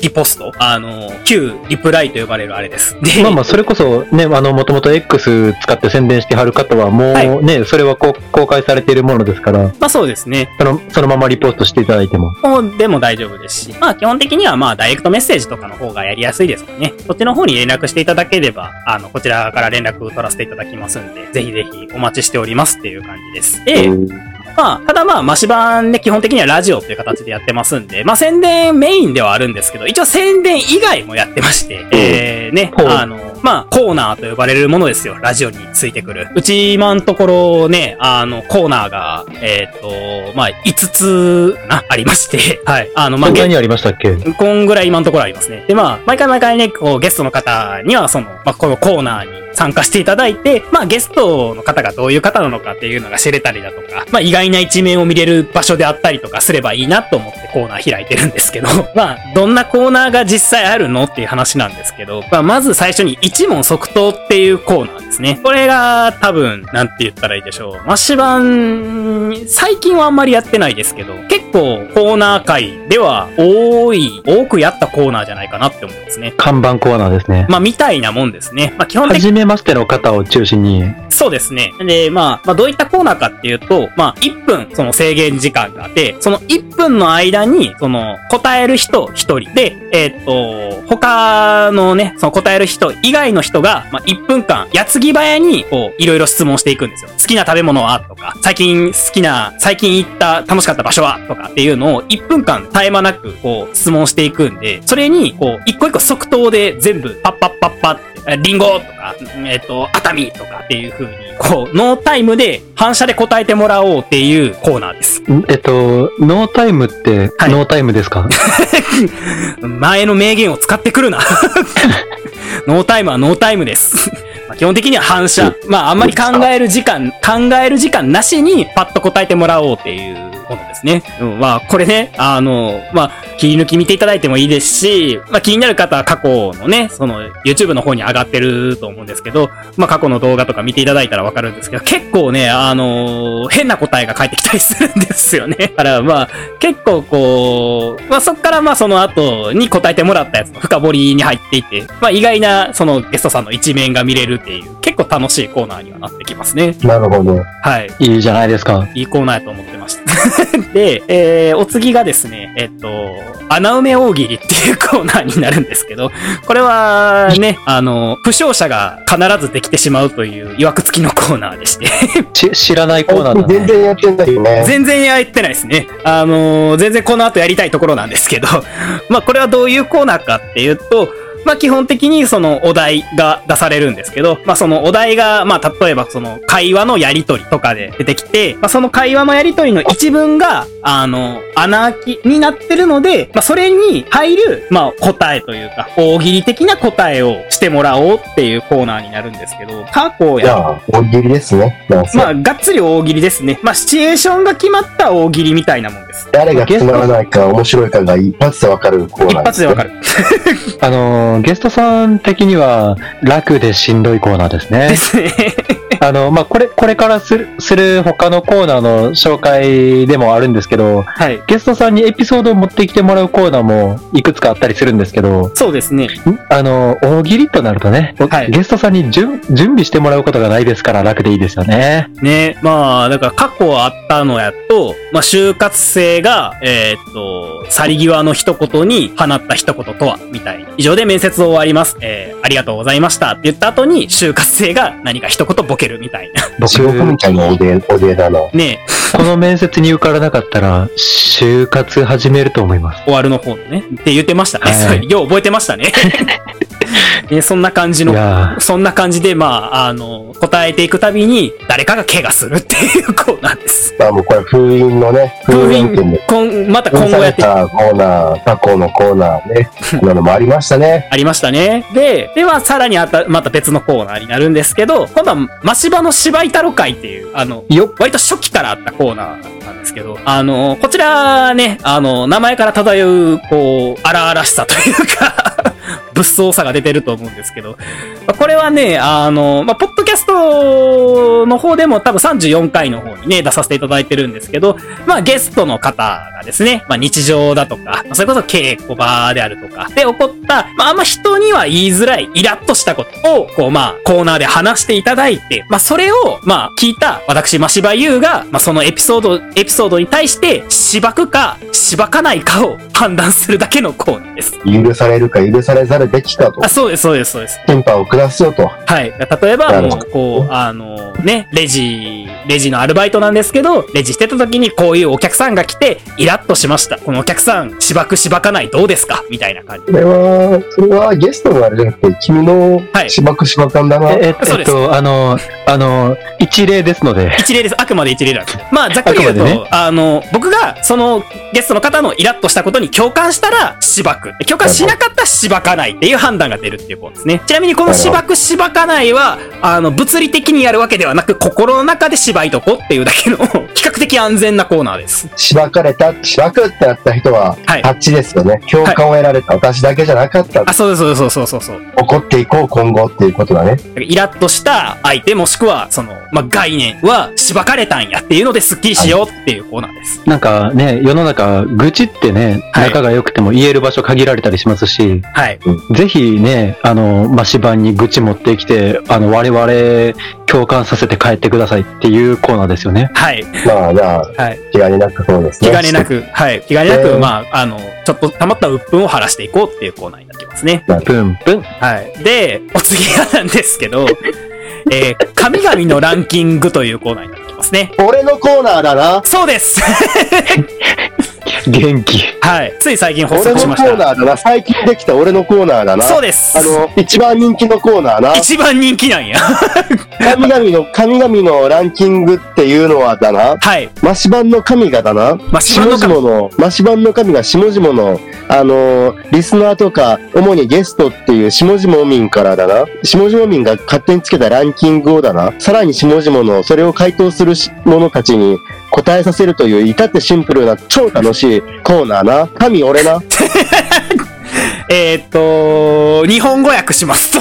S1: リポスト、あの、旧リプライと呼ばれるあれです。で、
S3: まあまあ、それこそね、あの、もともと X 使って宣伝してはる方は、も
S1: は
S3: うね、それはこう公開されているものですから、
S1: まあそうですね。
S3: その、そのままリポストしていただいても。
S1: もうでも大丈夫ですし、まあ基本的にはまあダイレクトメッセージとかの方がやりやすいですからね。そっちの方に連絡していただければ、あの、こちらから連絡取らせていただきますんで、ぜひぜひお待ちしておりますっていう感じです。で、
S2: うん
S1: まあ、ただまあ、マシバンね、基本的にはラジオっていう形でやってますんで、まあ宣伝メインではあるんですけど、一応宣伝以外もやってまして、えー、ね、あの、まあ、コーナーと呼ばれるものですよ。ラジオについてくる。うち今のところね、あの、コーナーが、えっ、と、まあ、5つな、ありまして、はい。あの、まあ、
S3: 他にありましたっけ
S1: こんぐらい今のところありますね。で、まあ、毎回毎回ね、こう、ゲストの方には、その、まあ、このコーナーに参加していただいて、まあ、ゲストの方がどういう方なのかっていうのが知れたりだとか、まあ、意外な一面を見れる場所であったりとかすればいいなと思ってコーナー開いてるんですけど、*laughs* まあ、どんなコーナーが実際あるのっていう話なんですけど、まあ、まず最初に一問即答っていうコーナーですね。これが多分、なんて言ったらいいでしょう。マッシュ版、最近はあんまりやってないですけど、結構コーナー界では多い、多くやったコーナーじゃないかなって思いますね。
S3: 看板コーナーですね。
S1: まあ、みたいなもんですね。まあ、基本的に
S3: 初ましての方を中心に、
S1: そうですね。で、まあ、まあ、どういったコーナーかっていうと、まあ、1分、その制限時間があって、その1分の間に、その、答える人1人で、えーっと、他のね、その答える人以外の人が、まあ、1分間、矢継ぎ早に、こう、いろいろ質問していくんですよ。好きな食べ物は？とか、最近好きな、最近行った楽しかった場所は？とかっていうのを1分間絶え間なく、こう、質問していくんで、それに、こう、一個一個即答で全部、パッパッパッパって、えリンゴとか、えっ、と、熱海とかっていう風に、こう、ノータイムで反射で答えてもらおうっていうコーナーです。
S3: ん？えっと、ノータイムって、
S1: はい
S3: ノータイムですか？*laughs*
S1: 前の名言を使ってくるな。*laughs* ノータイムはノータイムです。まあ基本的には反射。まあ、あんまり考える時間、考える時間なしにパッと答えてもらおうっていうものですね。うん、まあ、これね、あの、まあ、切り抜き見ていただいてもいいですし、まあ、気になる方は過去のね、その、YouTube の方に上がってると思うんですけど、まあ、過去の動画とか見ていただいたらわかるんですけど、結構ね、あの変な答えが返ってきたりするんですよね。*laughs* だから、まあ、結構こう、まあ、そっからまあ、その後に答えてもらったやつの深掘りに入っていて、まあ、意外な、そのゲストさんの一面が見れるっていう、結構楽しいコーナーにはなってきますね。
S2: なるほど。
S1: はい。
S3: いいじゃないですか。
S1: いいコーナーやと思ってました。*laughs* で、えー、お次がですね、えっと、穴埋め大喜利っていうコーナーになるんですけど、これはね、あの、負傷者が必ずできてしまうという曰く付きのコーナーでして、*laughs*
S3: ち知らないコーナーだ
S2: 全
S3: ね。
S2: 然やってないよね。
S1: 全然やってないですね。あの、全然この後やりたいところなんですけど、*laughs* まあこれはどういうコーナーかっていうと、まあ基本的にそのお題が出されるんですけど、まあそのお題が、まあ例えばその会話のやりとりとかで出てきて、まあその会話のやりとりの一文が、あの、穴開きになってるので、まあそれに入る、まあ答えというか、大喜利的な答えをしてもらおうっていうコーナーになるんですけど、過去や
S2: じゃあ、大喜利ですね。
S1: まあ、がっつり大喜利ですね。まあ、シチュエーションが決まった大喜利みたいなもんです。
S2: 誰がつまらないか面白いかが一発でわかるコー
S1: 一
S2: ナー
S1: 発でわかる。*laughs*
S3: あのー、ゲストさん的には楽でしんどいコーナーです
S1: で
S3: ね。
S1: すね。
S3: あの、まあ、これ、これからする、する他のコーナーの紹介でもあるんですけど、
S1: はい。
S3: ゲストさんにエピソードを持ってきてもらうコーナーもいくつかあったりするんですけど、
S1: そうですね。
S3: んあの、大喜利となるとね、
S1: はい
S3: ゲストさんに準準備してもらうことがないですから楽でいいですよね。
S1: ね。まあ、だから過去あったのやと、まあ、就活生が、えーっと、去り際の一言に放った一言とは、みたいな。以上で面接説を終わります。えー、ありがとうございましたって言った後に、就活生が何か一言ボケるみたいな。
S2: みたいなおで、おでだな。
S1: ね
S3: この面接に受からなかったら、就活始めると思います。
S1: 終わるの方のね。って言ってましたね。
S3: はい
S1: よう覚えてましたね。*laughs* ねそんな感じ
S3: い
S1: の、
S3: や
S1: そんな感じで、まあ、あの、答えていくたびに、誰かが怪我するっていうコーナーです。
S2: まあもうこれ封印のね、封印っていう
S1: 今また今後やって
S2: たコーナー、過去のコーナーね、こんなのもありましたね。
S1: ありましたね。で、では、さらにあた、また別のコーナーになるんですけど、今度は、マシバの芝居太郎会っていう、あの、
S3: よっ
S1: 割と初期からあったコーナーなんですけど、あの、こちらね、あの、名前から漂う、こう、荒々しさというか、*laughs* 物騒さが出てると思うんですけど、これはね、あの、まあ、ポッドキャストの方でも多分34回の方ね、出させていただいてるんですけど、まあ、ゲストの方がですね、まあ、日常だとか、まあそれこそ稽古場であるとか、で起こった、まあ、あんま人には言いづらい、イラッとしたことを、こう、まあ、コーナーで話していただいて、まあ、それを、まあ、聞いた、私、ましばゆうが、まあ、そのエピソード、エピソードに対して、しばくか、しばかないかを判断するだけのコーナーです。
S2: 許されるか許されざるべきかと
S1: あ、、そうです、そうです、そうです。
S2: 審判を下すよと。
S1: はい。例えば、もう、こう、あの、ね、レジ、レジのアルバイトなんですけど、レジしてた時にこういうお客さんが来て、イラッとしました。このお客さん、しばくしばかないどうですか？みたいな感じ。
S2: それは、それはゲストのあれじゃなくて、君の
S1: はい
S2: しばくしば感だな。
S3: え、え
S1: そうです
S3: えっと、あの、あの、一例ですので、
S1: 一例です。あくまで一例なんです。まあ、ざっくり言うと、
S3: ね
S1: あの、僕が、その、ゲストの方のイラッとしたことに共感したら、しばく。共感しなかったら、しばかないっていう判断が出るっていうことですね。ちなみに、このしばくしばかないは、あの、物理的にやるわけではなく、心の中でしばいとこっていうだけの、比較的安全なコーナーです。
S2: しばかれた、しばくってなった人は、
S1: はい
S2: タッチですよね。共感を得られた、私だけじゃなかった。
S1: あ、そうです、そうです、そうそうそうそう。
S2: 怒っていこう、今後っていうことだね。
S1: イラッとした相手もしくは、その、まあ、概念は、しばかれたんやっていうので、スッキリしようっていうコーナーです。
S3: なんかね、世の中、愚痴ってね、
S1: はい
S3: 仲が良くても言える場所限られたりしますし、
S1: はい。
S3: ぜひね、あの、マシ版に愚痴持ってきて、あの、我々、共感させて帰ってくださいっていうコーナーですよね。
S1: はい。
S2: まあ、じゃあ、
S1: はい。
S2: 気兼ねなくそうですね。
S1: 気兼ねなく、はい。気兼ねなく、
S2: えー
S1: まあ、あの、ちょっと溜まった鬱憤を晴らしていこうっていうコーナーになってますね。
S3: プンプン。
S1: はい。で、お次はなんですけど、*laughs* えー、神々のランキングというコーナーになってきますね。
S2: 俺のコーナーだな。
S1: そうです *laughs*
S3: 元気。
S1: はい。つい最近発
S2: 俺のコ
S1: 足しました。
S2: ーナーだな。最近できた俺のコーナーだな。
S1: そうです
S2: あ。の、一番人気のコーナーな。
S1: 一番人気なんや。
S2: 神々の、神々のランキングっていうのはだな。
S1: はい。
S2: マシバンの神がだな。
S1: マシバンの神
S2: の、マシバンの神が下々の、あのーリスナーとか、主にゲストっていう下々民からだな。下々民が勝手につけたランキングをだな。さらに下々の、それを回答するし者たちに答えさせるという、至ってシンプルな超楽しいコーナーな。神俺な。*laughs*
S1: えっと、日本語訳しますと、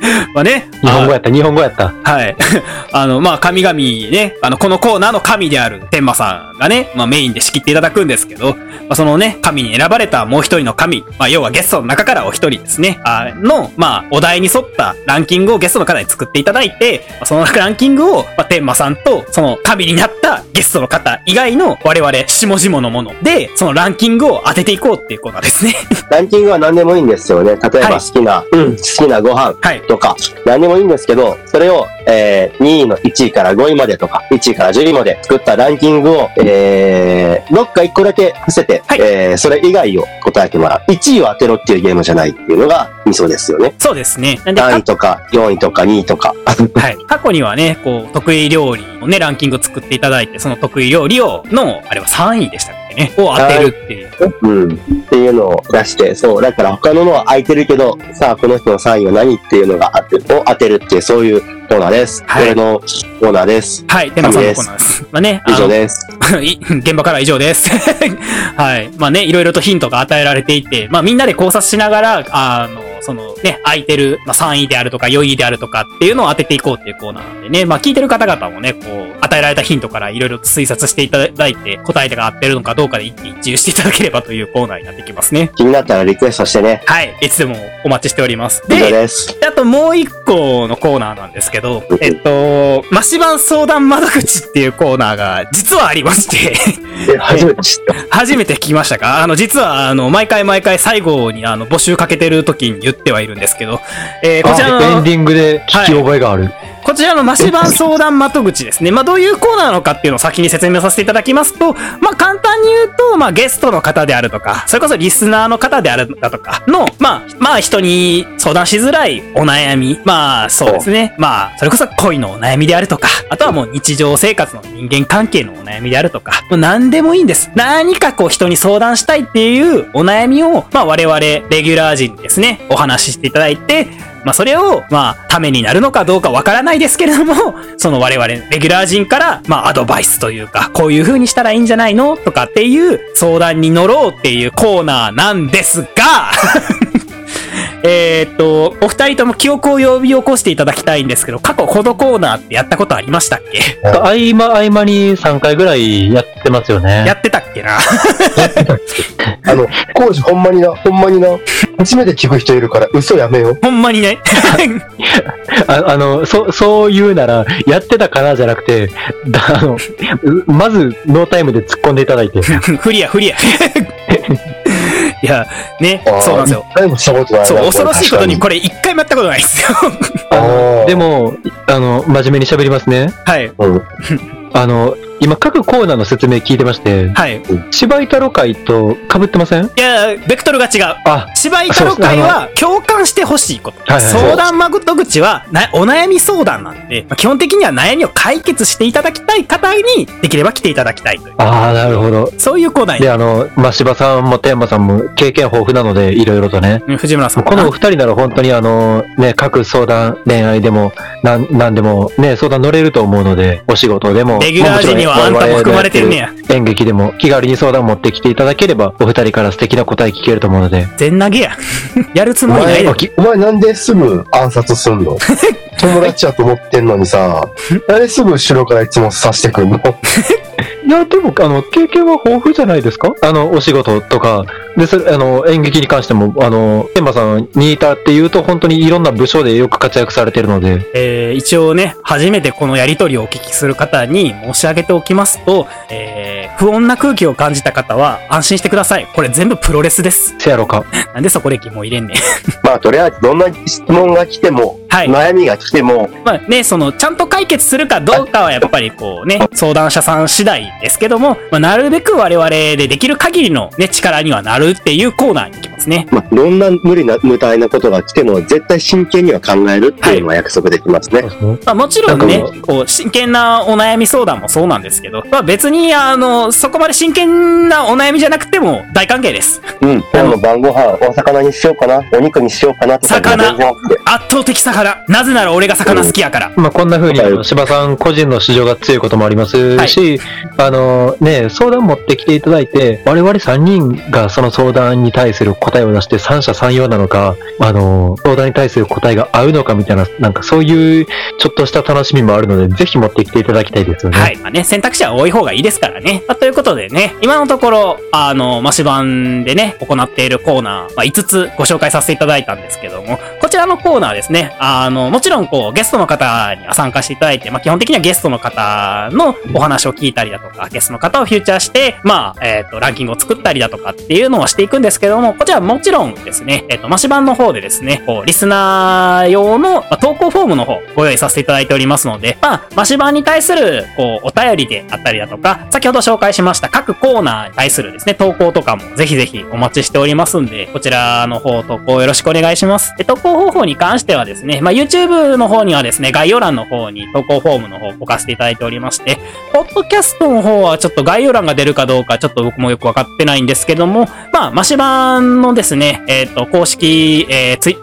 S1: *laughs* まあね。
S3: 日本語やった、日本語やった。
S1: はい。*laughs* あの、まあ、神々ね、あの、このコーナーの神である天馬さんがね、まあ、メインで仕切っていただくんですけど、まあ、そのね、神に選ばれたもう一人の神、まあ、要はゲストの中からお一人ですね、あの、まあ、お題に沿ったランキングをゲストの方に作っていただいて、まあそのランキングを、まあ、天馬さんと、その神になったゲストの方以外の我々、下々のもので、そのランキングを当てていこうっていうコーナーですね。
S2: ランキングは何でもいいんですよね。例え
S1: はい
S2: ば好きな、うん、好きなご飯
S1: はい。
S2: とか、何でもいいんですけど、それを、えー、2位の1位から5位までとか、1位から10位まで作ったランキングを、えー、どっか1個だけ伏せて、
S1: はい
S2: えー、それ以外を答えてもらう。1位を当てろっていうゲームじゃないっていうのがミソですよね。
S1: そうですね。なんで、
S2: 3位とか4位とか2位とか。*laughs*
S1: はい。過去にはね、こう、得意料理のね、ランキングを作っていただいて、その得意料理を、の、あれは3位でしたっけね、を当てるっていう。
S2: うん。っていうのを出して、そう、だから他ののは空いてるけど、さあ、この人の3位は何っていうのが当てを当てるっていう、そういうコーナーです。
S1: はい
S2: 俺のコーナーです。
S1: はい、天馬さんのコーナーです。まあね、
S2: 以上です。
S1: い *laughs* 現場からは以上です。*laughs* はい。まあね、いろいろとヒントが与えられていて、まあみんなで考察しながら、あの、そのね、空いてる、まあ、3位であるとか4位であるとかっていうのを当てていこうっていうコーナーなんでね、まあ、聞いてる方々もね、こう、与えられたヒントからいろいろ推察していただいて、答えが合ってるのかどうかで一喜一憂していただければというコーナーになってきますね。
S2: 気になったらリクエストしてね。
S1: はい。いつでもお待ちしております。で、
S2: です。
S1: あともう一個のコーナーなんですけど、えっと、マシバン相談窓口っていうコーナーが実はありまして、
S2: え、初めて知った。*laughs*
S1: 初めて聞きましたか？あの、実は、あの、毎回毎回最後に、あの、募集かけてる時に言ってはいるんですけど、えーこちら
S3: あエン
S1: の、
S3: ディングで聞き覚えがある。
S1: こちらのマシバン相談窓口ですね。まあ、どういうコーナーなのかっていうのを先に説明させていただきますと、まあ、簡単に言うと、まあ、ゲストの方であるとか、それこそリスナーの方であるだとかの、まあ、まあ、人に相談しづらいお悩み、まあ、そうですね。まあ、それこそ恋のお悩みであるとか、あとはもう日常生活の人間関係のお悩みであるとか、もう何でもいいんです。何かこう人に相談したいっていうお悩みを、まあ、我々レギュラー陣にですね、お話ししていただいて、まあそれを、まあ、ためになるのかどうかわからないですけれども、*laughs* その我々、レギュラー陣から、まあアドバイスというか、こういう風にしたらいいんじゃないのとかっていう相談に乗ろうっていうコーナーなんですが、*laughs* えーっと、お二人とも記憶を呼び起こしていただきたいんですけど、過去このコーナーってやったことありましたっけ？*laughs*
S3: 合間合間に3回ぐらいやってますよね。
S1: やってたっけな？
S2: あの、コージほんまにな、ほんまにな。初めて聞く人いるから嘘やめよう。
S1: ほんまにね。*laughs*
S3: ああの、そ、そう言うなら、やってたかなじゃなくて、だあの、まず、ノータイムで突っ込んでいただいて。*laughs*
S1: フリや、フリや。*laughs* いや、ね
S2: あ、ー
S1: そうなんですよ。
S2: 一回もしたことないな。
S1: そう、恐ろしいことに
S2: こ
S1: これ一回もやったことないんですよ。
S2: れ。あー
S3: で、も、あの、真面目に喋りますね。
S1: はい。
S2: うん。
S3: あの、今、各コーナーの説明聞いてまして、
S1: はい。
S3: 芝居太郎会と被ってません？
S1: いや、ベクトルが違う。
S3: あ、
S1: 芝居太郎会は共感してほしいこと。
S3: はいはいはい
S1: 相談窓口はなお悩み相談なんで、まあ基本的には悩みを解決していただきたい方にできれば来ていただきたいという。
S3: ああ、なるほど。
S1: そういうコーナーに
S3: で、あの、まあ、柴さんも天馬さんも経験豊富なので、いろいろとね。
S1: うん藤村さん
S3: このお二人なら本当にあの、ね、各相談、恋愛でも、なん、なんでも、ね、相談乗れると思うので、お仕事でも。
S1: レギュラー陣にはあんたも含まれてるねや。
S3: 演劇でも気軽に相談持ってきていただければ、お二人から素敵な答え聞けると思うので。
S1: 全投げや。*laughs* やるつ
S2: お前
S1: もりないで。、
S2: お前なんですぐ暗殺すんの？*laughs* 友達やと思ってんのにさ、なんですぐ後ろからいつも刺してくんの？*laughs*
S3: いや、でも、あの、経験は豊富じゃないですか？あの、お仕事とか、で、それ、あの、演劇に関しても、あの、天馬さんにいたっていうと、本当にいろんな部署でよく活躍されてるので、
S1: えー一応ね、初めてこのやりとりをお聞きする方に申し上げておきますと、えー不穏な空気を感じた方は安心してください。これ全部プロレスです。
S3: せやろか。*laughs*
S1: なんでそこで疑問入れんねん。*laughs*
S2: まあ、とりあえずどんな質問が来ても、
S1: はい。
S2: 悩みが来ても、
S1: まあね、その、ちゃんと解決するかどうかはやっぱりこうね、相談者さん次第ですけども、まあ、なるべく我々でできる限りのね、力にはなるっていうコーナーに行きますね。
S2: まあ、どんな無理な、無体なことが来ても、絶対真剣には考えるっていうのは約束できますね。
S1: まあもちろんねこう、真剣なお悩み相談もそうなんですけど、まあ別に、あの、そこまで真剣なお悩みじゃなくても大歓迎です。
S2: うん。今日の晩ご飯、お魚にしようかな、お肉にしようかなとか、
S1: 魚圧倒的魚。なぜなら俺が魚好きやから。
S3: まあ、こんな風に、あ
S2: はい
S3: の柴さん個人の市場が強いこともありますし、あの、ね、相談持ってきていただいて、我々3人がその相談に対する答答えを出して三者三様なのか、あの、相談に対する答えが合うのかみたいな、なんかそういうちょっとした楽しみもあるので、ぜひ持ってきていただきたいですよね。
S1: はい。まあね、選択肢は多い方がいいですからね。まあということでね、今のところ、あの、マシ版でね、行っているコーナー、まあ、5つご紹介させていただいたんですけども、ちらのコーナーですね、あの、もちろんこう、ゲストの方には参加していただいて、まあ、基本的にはゲストの方のお話を聞いたりだとか、ゲストの方をフューチャーして、まあ、えっ、と、ランキングを作ったりだとかっていうのをしていくんですけども、こちらもちろんですね、えっ、と、マシ版の方でですね、こう、リスナー用の、まあ、投稿フォームの方、ご用意させていただいておりますので、まあ、マシ版に対する、こう、お便りであったりだとか、先ほど紹介しました各コーナーに対するですね、投稿とかもぜひぜひお待ちしておりますんで、こちらの方投稿よろしくお願いします。で投稿方法に関してはですね、まあ、YouTube の方にはですね、概要欄の方に投稿フォームの方を置かせていただいておりまして、ポッドキャストの方はちょっと概要欄が出るかどうかちょっと僕もよくわかってないんですけども、まあ、マシ版のですね、えっ、と、公式、えー、ツイ、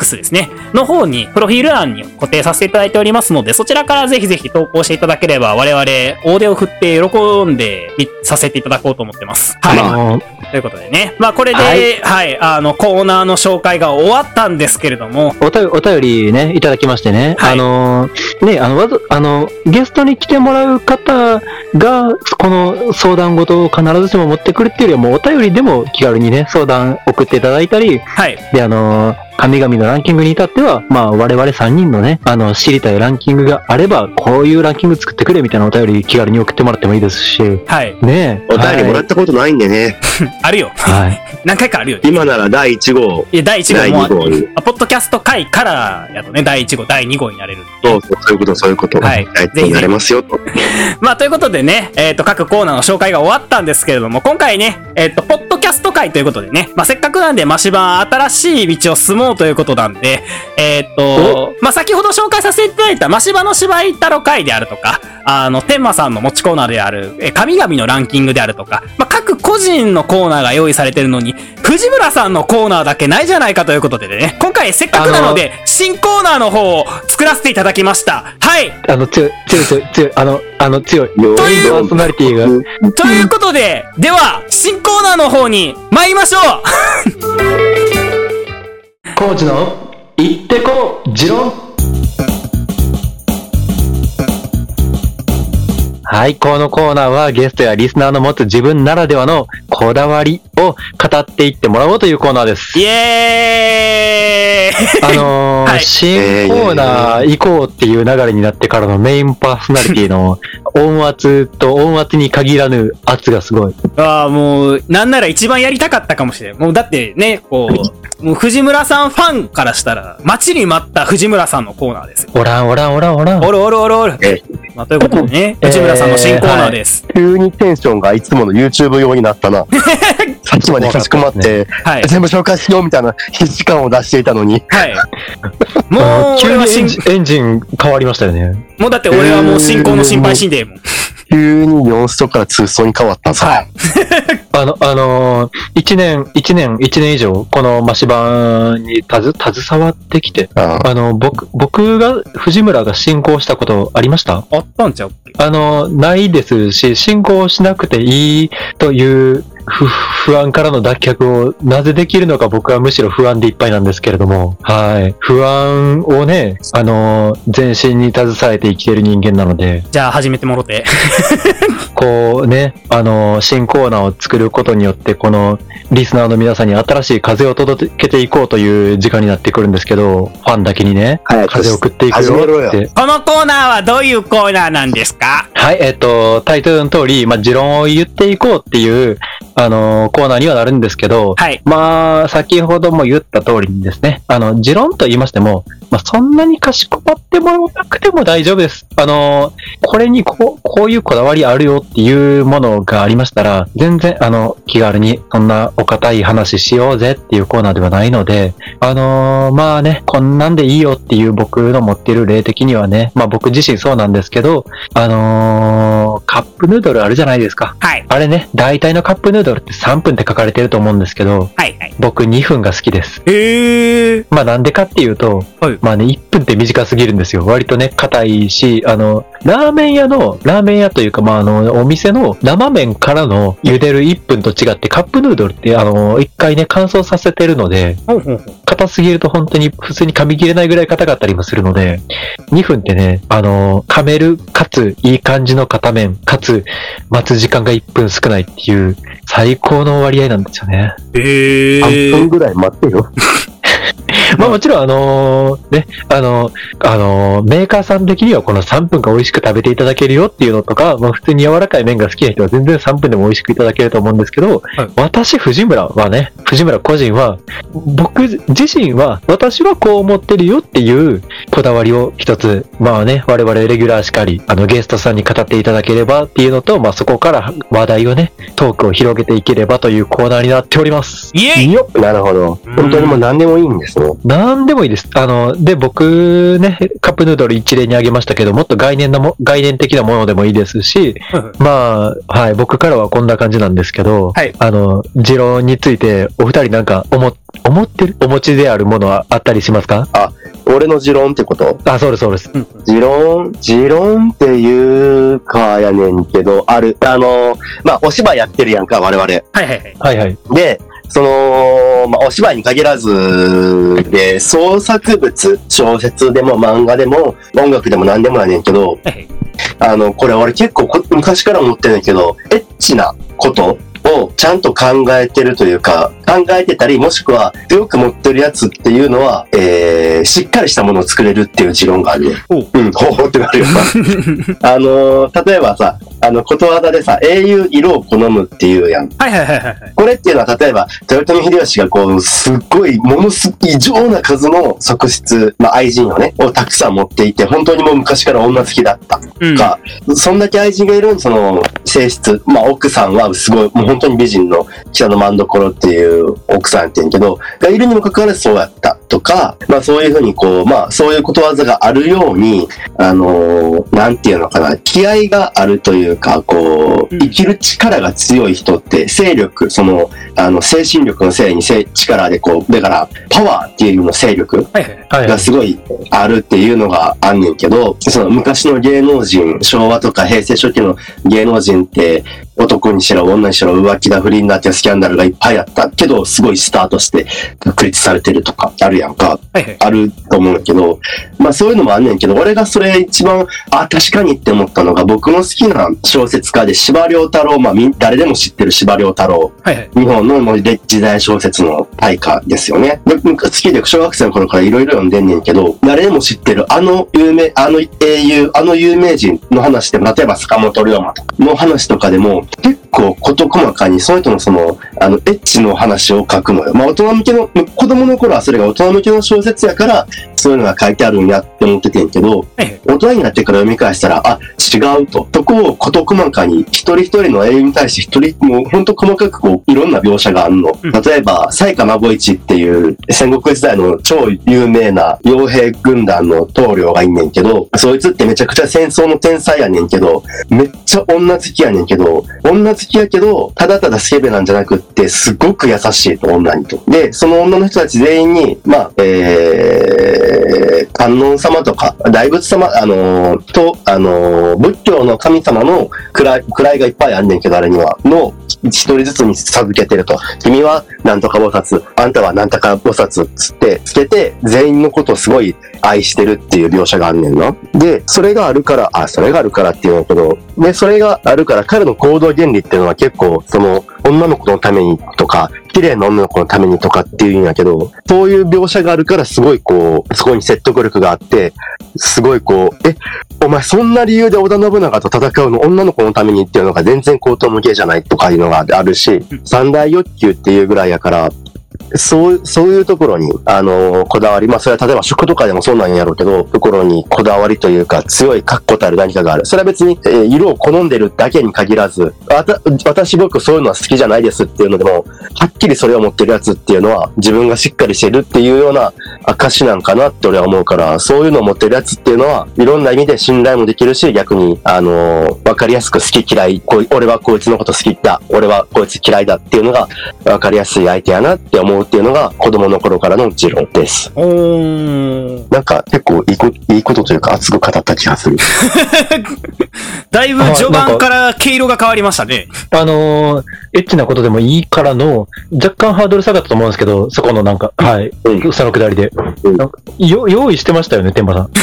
S1: X ですね、の方に、プロフィール欄に固定させていただいておりますので、そちらからぜひぜひ投稿していただければ、我々、大手を振って喜んでみさせていただこうと思ってます。
S3: あ
S1: はい。
S3: の
S1: ということでね。まあ、これで、
S2: は
S1: はいい、あの、コーナーの紹介が終わったんですけれども、
S3: おたお便りね、いただきましてね、
S1: はい
S3: あのーね、あの、わざ、あの、ゲストに来てもらう方が、この相談事を必ずしも持ってくるっていうよりは、もうお便りでも気軽にね、相談送っていただいたり、
S1: はい。
S3: で、あのー神々のランキングに至っては、まあ、我々3人のね、あの、知りたいランキングがあれば、こういうランキング作ってくれみたいなお便り気軽に送ってもらってもいいですし、
S1: はい。
S3: ね
S2: お便りもら
S3: っ
S2: ったことないんでね。*laughs*
S1: あるよ。
S3: はい。*laughs*
S1: 何回かあるよ。
S2: 今なら第1号、
S1: いや、第1
S2: 第
S1: 号も
S2: 2号に。
S1: あ、ポッドキャスト回からやとね、第1号、第2号になれる。
S2: そうそう、そういうこと、そういうこと。
S1: はい
S2: 第一号になれますよと。
S1: まあ、ということでね、えっ、と、各コーナーの紹介が終わったんですけれども、今回ね、えっ、と、ポッドキャスト回ということでね、まあ、せっかくなんで、マシ版新しい道を進もうということなんで、えっ、と、まあ、先ほど紹介させていただいた、マシバの芝居太郎回であるとか、あの、天馬さんの持ちコーナーである、え、神々のランキングであるとか、まあ、各個人のコーナーが用意されてるのに、藤村さんのコーナーだけないじゃないかということでね、今回せっかくなので、新コーナーの方を作らせていただきました。はい
S3: あの、強い、強い、強い、強い、あの、あの、強い。
S2: よ
S1: という
S3: パーソナリティが、
S1: ということで、では、新コーナーの方に参りましょう
S3: コーチの言ってこう持論はい、このコーナーはゲストやリスナーの持つ自分ならではのこだわりを語っていってもらおうというコーナーです。
S1: イエーイ
S3: あのー *laughs*
S1: はい
S3: 新コーナー行こうっていう流れになってからのメインパーソナリティの音圧と音圧に限らぬ圧がすごい。
S1: ああ、もう、なんなら一番やりたかったかもしれん。もうだってね、こう、もう藤村さんファンからしたら、待ちに待った藤村さんのコーナーですよ。
S3: おらんおらんおらんおらん。
S1: おるおるおるおる
S2: え。
S1: まあ、ということでね、
S3: えー
S1: 藤村さんの新コーナーです。
S2: 急にテンションがいつもの YouTube 用になったな。*laughs* さっきまでかしこまって、
S1: はい。
S2: 全部紹介しようみたいな必死感を出していたのに。
S1: はい。
S3: あ
S1: も
S3: の
S1: う、*laughs*
S3: 急にエンジンエンジン変わりましたよね。
S1: もうだって俺はもう進行の心配しんでええもん。
S2: 急に4ストから2ストに変わったさ。
S1: はい。*laughs*
S3: あの、あのー一年、一年、一年以上、このマシバにたず、携わってきて、
S2: あ
S3: あの、僕、僕が、藤村が進行したことありました？
S1: あったんちゃう
S3: あの、ないですし、進行しなくていいという不不安からの脱却をなぜできるのか僕はむしろ不安でいっぱいなんですけれども、はい。不安をね、あの、全身に携えて生きてる人間なので、
S1: じゃあ始めてもろて。
S3: こうね、あの、新コーナーを作ることによって、この、リスナーの皆さんに新しい風を届けていこうという時間になってくるんですけど、ファンだけにね、風を送っていく
S2: よ
S3: って。
S1: このコーナーはどういうコーナーなんですか？
S3: はい、えっと、タイトルの通り、まあ、持論を言っていこうっていう、あの、コーナーにはなるんですけど、
S1: はい。
S3: まあ、先ほども言った通りにですね、あの、持論と言いましても、まあ、そんなにかしこまってもらわなくても大丈夫です。あの、これにこう、こういうこだわりあるよっていうものがありましたら、全然、あの、気軽に、そんなお堅い話しようぜっていうコーナーではないので、あのまあね、こんなんでいいよっていう僕の持ってる例的にはね、まあ僕自身そうなんですけど、あのカップヌードルあるじゃないですか。
S1: はい。
S3: あれね、大体のカップヌードルって3分って書かれてると思うんですけど、
S1: はい。はい。
S3: 僕2分が好きです。
S1: へえ。
S3: まあなんでかっていうと、
S1: はい
S3: まあね、1分って短すぎるんですよ。割とね、硬いし、あの、ラーメン屋の、ラーメン屋というか、まああの、お店の生麺からの茹でる1分と違って、カップヌードルって、あの、一回ね、乾燥させてるので。硬すぎると本当に普通に噛み切れないぐらい硬かったりもするので、2分ってね、あの、噛める、かつ、いい感じの片面、かつ、待つ時間が1分少ないっていう、最高の割合なんですよね。
S1: へ
S2: 3分
S1: え。
S2: ぐらい待ってよ。*laughs* *laughs*
S3: まあもちろんあのね、あのあのメーカーさん的にはこの3分が美味しく食べていただけるよっていうのとか、まあ普通に柔らかい麺が好きな人は全然3分でも美味しくいただけると思うんですけど、私、藤村はね、藤村個人は、僕自身は、私はこう思ってるよっていうこだわりを一つ、まあね、我々レギュラーしかり、あのゲストさんに語っていただければっていうのと、まあそこから話題をね、トークを広げていければというコーナーになっております。
S1: イエイ
S2: なるほど。
S1: うん
S2: 本当にもう何でもいいんですね。
S3: なんでもいいです。あの、で、僕ね、カップヌードル一例にあげましたけど、もっと概念のも、概念的なものでもいいですし、*laughs* まあ、はい、僕からはこんな感じなんですけど、
S1: はい
S3: あの、持論について、お二人なんか、思、思ってる、お持ちであるものはあったりしますか？
S2: 俺の持論ってこと？
S3: あ、そうです、そうです。
S2: 持論？持論っていうかやねんけど、ある。あの、まあ、お芝居やってるやんか、我々。
S1: はいはいはい。
S3: はいはい。
S2: で、その、まあ、お芝居に限らず、で、創作物、小説でも漫画でも音楽でも何でもやねんけど、あの、これ俺結構こ昔から思ってるんだけど、エッチなことをちゃんと考えてるというか、考えてたり、もしくは強く持ってるやつっていうのは、えー、しっかりしたものを作れるっていう持論があるね。
S1: ほう
S2: うん、ほうほうってなるよな。*laughs* あのー例えばさ、あの、ことわざでさ、英雄色を好むっていうやん。
S1: はいはいはいはいはい。
S2: これっていうのは、例えば、豊臣秀吉がこう、すっごい、ものすごい異常な数の側室、まあ愛人をね、をたくさん持っていて、本当にもう昔から女好きだった
S1: うん。
S2: か、そんだけ愛人がいるその、性質、まあ奥さんはすごい、もう本当に美人の北の真所っていう奥さんって言うんけど、がいるにもかかわらずそうやったとか、まあそういうふうにこう、まあそういうことわざがあるように、あのーなんていうのかな、気合があるというか、こう、
S1: うん
S2: 生きる力が強い人って、勢力、その、あの、精神力のせいにせ力でこう、だから、パワーっていうの勢力
S1: はいはい。
S3: はいはい。
S2: がすごいあるっていうのがあんねんけど、その昔の芸能人、昭和とか平成初期の芸能人って、男にしろ女にしろ浮気だ不倫だってスキャンダルがいっぱいあったけど、すごいスタートして確立されてるとかあるやんか。
S1: はいはい。
S2: あると思うんだけど、まあそういうのもあんねんけど、俺がそれ一番、あ、確かにって思ったのが、僕の好きな小説家で司馬遼太郎、まあみん誰でも知ってる司馬遼太郎。
S1: はいはい。
S2: 日本のもう時代小説の大家ですよね。で好きで小学生の頃からいろいろ読んでんねんけど、誰でも知ってるあの有名、あの英雄、あの有名人の話でも、例えば坂本龍馬の話とかでも、結構事細かにその人のその、あの、エッチの話を書くのよ。まあ大人向けの、子供の頃はそれが大人向けの小説やから、そういうのが書いてあるんやって思っててんけど。大人になってから読み返したら、あ、違うと。そこを事細かに、一人一人の英雄に対して一人、もうほんと細かくこう、いろんな描写があるの。
S1: うん
S2: 例えば、西下孫一っていう戦国時代の超有名な傭兵軍団の棟梁がいんねんけど、そいつってめちゃくちゃ戦争の天才やねんけど、めっちゃ女好きやねんけど、女好きやけど、ただただスケベなんじゃなくって、すごく優しいと、女にと。で、その女の人たち全員に、まあ、えー、観音様とか、大仏様、あのーと、あのー仏教の神様の位、位がいっぱいあんねんけど、あれには、の、一人ずつに授けてると。君はなんとか菩薩、あんたはなんとか菩薩つって、つけて、全員のことをすごい愛してるっていう描写があんねんな。で、それがあるから、あ、それがあるからっていうのけど、で、それがあるから、彼の行動原理っていうのは結構、その、女の子のためにとか、綺麗な女の子のためにとかっていうんやけど、そういう描写があるから、すごいこう、そこに説得力があって、すごいこう、え、お前そんな理由で織田信長と戦うの女の子のためにっていうのが全然口頭無形じゃないとかいうのがあるし、三大欲求っていうぐらいやから、そう、そういうところに、あのこだわり、まあ、それは例えば食とかでもそうなんやろうけど、ところにこだわりというか、強い確固たる何かがある。それは別に、えー色を好んでるだけに限らず、わた、私僕そういうのは好きじゃないですっていうのでも、はっきりそれを持ってるやつっていうのは、自分がしっかりしてるっていうような証なんかなって俺は思うから、そういうのを持ってるやつっていうのは、いろんな意味で信頼もできるし、逆に、あのーわかりやすく好き嫌い、こい俺はこいつのこと好きだ、俺はこいつ嫌いだっていうのが、わかりやすい相手やなって思うっていうのが、子供の頃からの持論です。
S1: おー。
S2: なんか、結構いいこ、いいことというか、熱く語った気がする。*laughs*
S1: だいぶ序盤から毛色が変わりましたね。
S3: あのーエッチなことでもいいからの、若干ハードル下がったと思うんですけど、そこのなんか、はい、
S2: うん
S3: そのくだりで。
S2: うん
S3: なんかよ用意してましたよね、天馬さん。*laughs*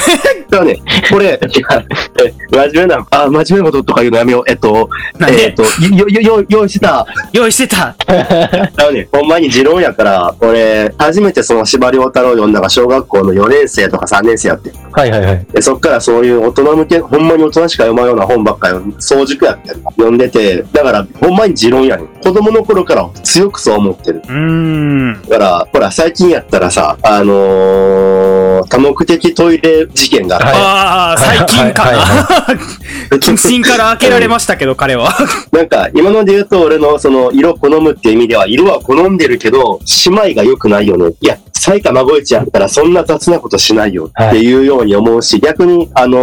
S2: だね、これ、真面目な、あ、真面目なこととか言うのやめよう。えっと、
S1: なんで？
S2: えっと、よ、よ、よ、用意してた。
S1: 用意してた。*laughs*
S2: だね、ほんまに持論やから、俺、初めてその司馬遼太郎を読んだのが小学校の4年生とか3年生やって。
S3: はいはいはい。
S2: で、そっからそういう大人向け、ほんまに大人しか読まんような本ばっかり早熟やってん読んでて、だから、ほんまに持論や子供の頃から強くそう思ってる。
S1: うーん。
S2: だから、ほら、最近やったらさ、あのー、多目的トイレ事件があっ
S3: はい
S1: ああ、最近か
S3: はい
S1: な。*laughs* 謹慎から開けられましたけど、彼は。
S2: なんか、今ので言うと、俺のその、色好むっていう意味では、色は好んでるけど、姉妹が良くないよね。いや、埼玉ご一やったらそんな雑なことしないよっていうように思うし、逆に、あの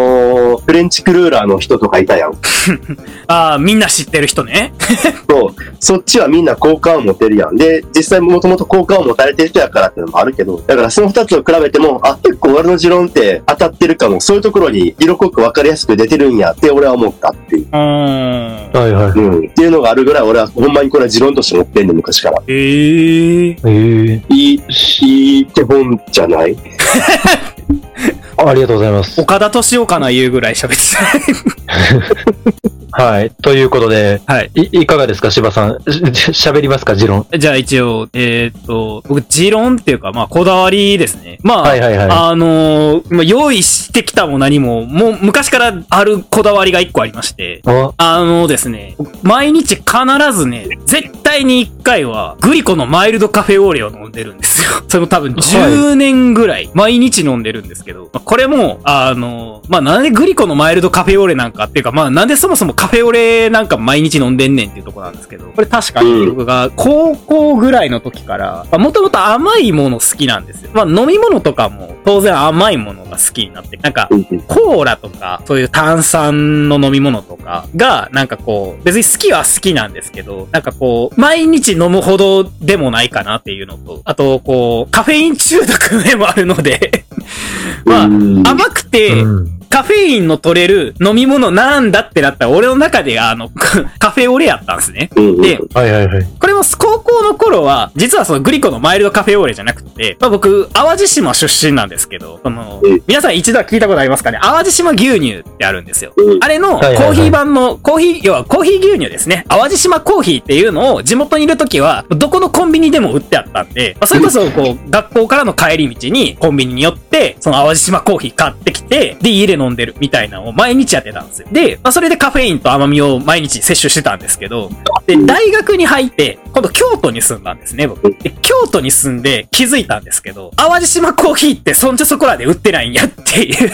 S2: ーフレンチクルーラーの人とかいたやん。*laughs*
S1: ああ、みんな知ってる人ね。*laughs*
S2: そう。そっちはみんな好感を持てるやん。で、実際もともと好感を持たれてる人やからっていうのもあるけど、だからその二つを比べても、あ、結構俺の持論って当たってるかも、そういうところに色濃く分かりやすく出てるんやって俺は思ったっていう。
S1: うーん。
S3: はいはい。
S2: うん。っていうのがあるぐらい俺はほんまにこれは持論として持ってんねん、昔から。
S1: ええ
S3: ええ
S2: いい、いい手本じゃない？*laughs*
S3: ありがとうございます。
S1: 岡田敏夫かな言うぐらい喋って *laughs*
S3: はい。ということで、
S1: た。はい。
S3: い、いかがですか、柴さん？し *laughs* 喋りますか、持論？
S1: じゃあ一応、えーっと、僕、持論っていうか、まあ、こだわりですね。まあ、
S3: はいはいはい
S1: あのーまあ、用意してきたも何も、もう昔からあるこだわりが一個ありまして、
S3: あ、
S1: あのですね、毎日必ずね、絶対に一回は、グリコのマイルドカフェオレを飲んでるんですよ。*laughs* それも多分10年ぐらい、毎日飲んでるんですけど、まあこれも、あの、まあ、なんでグリコのマイルドカフェオレなんかっていうか、まあ、なんでそもそもカフェオレなんか毎日飲んでんねんっていうところなんですけど、これ確かに。僕が高校ぐらいの時から、もともと甘いもの好きなんですよ。まあ、飲み物とかも当然甘いものが好きになって、なんか、
S2: うん。
S1: コーラとか、そういう炭酸の飲み物とかが、なんかこう、別に好きは好きなんですけど、なんかこう、毎日飲むほどでもないかなっていうのと、あと、こう、カフェイン中毒の面もあるので、*laughs* まあ、
S2: うん
S1: 甘くて、
S3: うん。
S1: カフェインの取れる飲み物なんだってなったら、俺の中であの、*laughs* カフェオレやったんですね。
S2: うん
S1: で、
S3: はいはいはい。
S1: これも高校の頃は、実はそのグリコのマイルドカフェオレじゃなくて、まあ僕、淡路島出身なんですけど、その
S2: うん、
S1: 皆さん一度は聞いたことありますかね？淡路島牛乳ってあるんですよ。
S2: うん
S1: あれのコーヒー版の、コーヒー、要はコーヒー牛乳ですね。淡路島コーヒーっていうのを地元にいるときは、どこのコンビニでも売ってあったんで、まあそれこそこう、学校からの帰り道にコンビニに寄って、その淡路島コーヒー買ってきて、で、家で飲んでるみたいなのを毎日やってたんですよ。で、まあそれでカフェインと甘みを毎日摂取してたんですけど、で、大学に入って、今度京都に住んだんですね、僕。で、京都に住んで気づいたんですけど、淡路島コーヒーってそんじょそこらで売ってないんやっていう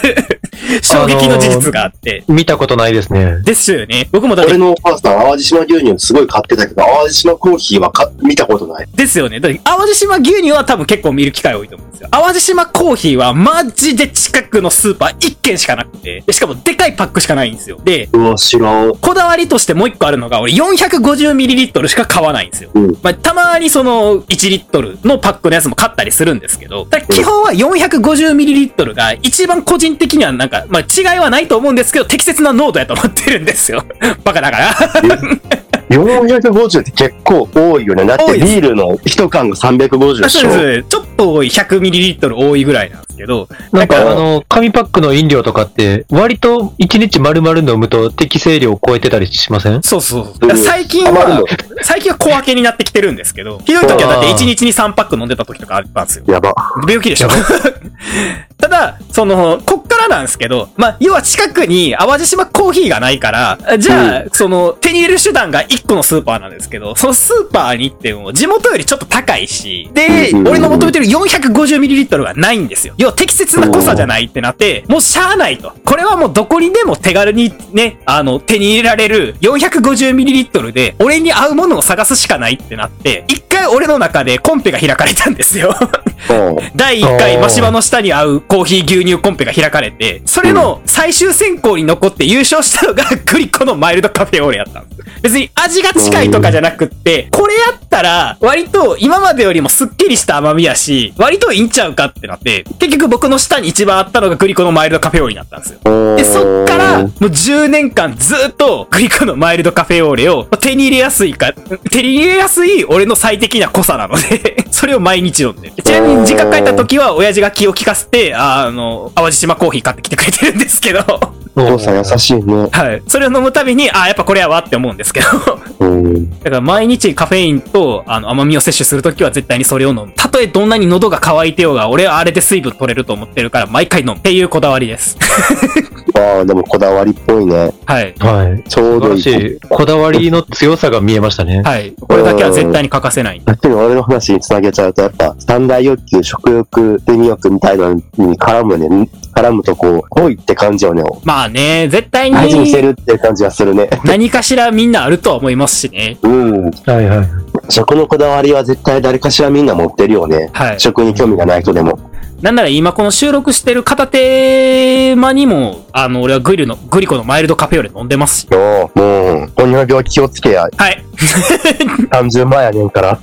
S1: 衝撃の事実があって。
S3: 見たことないですね。
S1: ですよね。僕もだって
S2: 俺、のお母さん、淡路島牛乳すごい買ってたけど、淡路島コーヒーはか見たことない。
S1: ですよね。だって淡路島牛乳は多分結構見る機会多いと思うんですよ。淡路島コーヒーはマジで近くのスーパー1軒しかなくて、でしかもでかいパックしかないんですよ。で、
S2: うわ、知らん。
S1: こだわりとしてもう一個あるのが、俺 450ml しか買わないんですよ。
S2: うん
S1: まあ、たまにその1リットルのパックのやつも買ったりするんですけど、だ基本は 450ml が一番個人的にはなんか、まあ違いはないと思うんですけど、適切な濃度やと思ってるんですよ。*laughs* バカだから。
S2: 450って結構多いよね。だってビールの一缶が350でしょ。
S1: そうです。ちょっと多い 100ml 多いぐらいなんですけど、
S3: なんかあの、紙パックの飲料とかって、割と1日丸々飲むと適正量を超えてたりしません？
S1: そうそう最近は最近は小分けになってきてるんですけど、ひどい時はだって1日に3パック飲んでた時とかあったんですよ。
S2: やば。
S1: 病気でしょ。*laughs* ただ、その、こっからなんですけど、まあ、要は近くに淡路島コーヒーがないから、じゃあ、その、手に入れる手段が1個のスーパーなんですけど、そのスーパーに行っても、地元よりちょっと高いし、で、
S2: うん。
S1: 俺の求めてる 450ml がないんですよ。要は適切な濃さじゃないってなって、もうしゃあないと。これはもうどこにでも手軽にね、あの、手に入れられる 450ml で、俺に合うものを探すしかないってなって、一回俺の中でコンペが開かれたんですよ。*laughs*
S2: うん。
S1: 第1回、マシバの下に合うコーヒー牛乳コンペが開かれて、それの最終選考に残って優勝したのがグリコのマイルドカフェオレやったんです。別に味が近いとかじゃなくって、これやったら、割と今までよりもスッキリした甘みやし、割といいんちゃうかってなって、結局僕の下に一番あったのがグリコのマイルドカフェオレになったんですよ。で、そっから、もう10年間ずっとグリコのマイルドカフェオレを手に入れやすいか、手に入れやすい俺の最適な濃さなので、*laughs* それを毎日飲んで。ちなみに実家帰った時は親父が気を利かせて、ああの、淡路島コーヒー買ってきてくれてるんですけど、
S2: お父さん優しいね。
S1: はい。それを飲むたびに、ああ、やっぱこれやわって思うんですけど、
S2: うん。
S1: だから毎日カフェインとあの甘みを摂取するときは絶対にそれを飲む。たとえどんなに喉が渇いてようが、俺はあれで水分取れると思ってるから毎回飲む。っていうこだわりです。
S2: ああ、でもこだわりっぽいね。
S1: はい。
S3: はい。
S2: ちょうどいい。
S3: こだわりの強さが見えましたね。
S1: はい。これだけは絶対に欠かせない。
S2: さっきの俺の話につなげちゃうと、やっぱ、三大欲求、食欲、手に欲みたいなのに絡むね。絡むとこう、恋って感じよね。
S1: まあね、絶対
S2: 大事にして
S1: に
S2: るって感じがするね。
S1: 何かしらみんなあるとは思いますしね。
S2: うん。
S3: はいはい。
S2: 食のこだわりは絶対誰かしらみんな持ってるよね。
S1: はい。
S2: 食に興味がない人でも。
S1: なんなら今この収録してる片手間にも、あの、俺はグリの、グリコのマイルドカフェオレ飲んでますし。
S2: よもう、糖尿病気をつけや、
S1: はい。*laughs*
S2: 30万やねんから。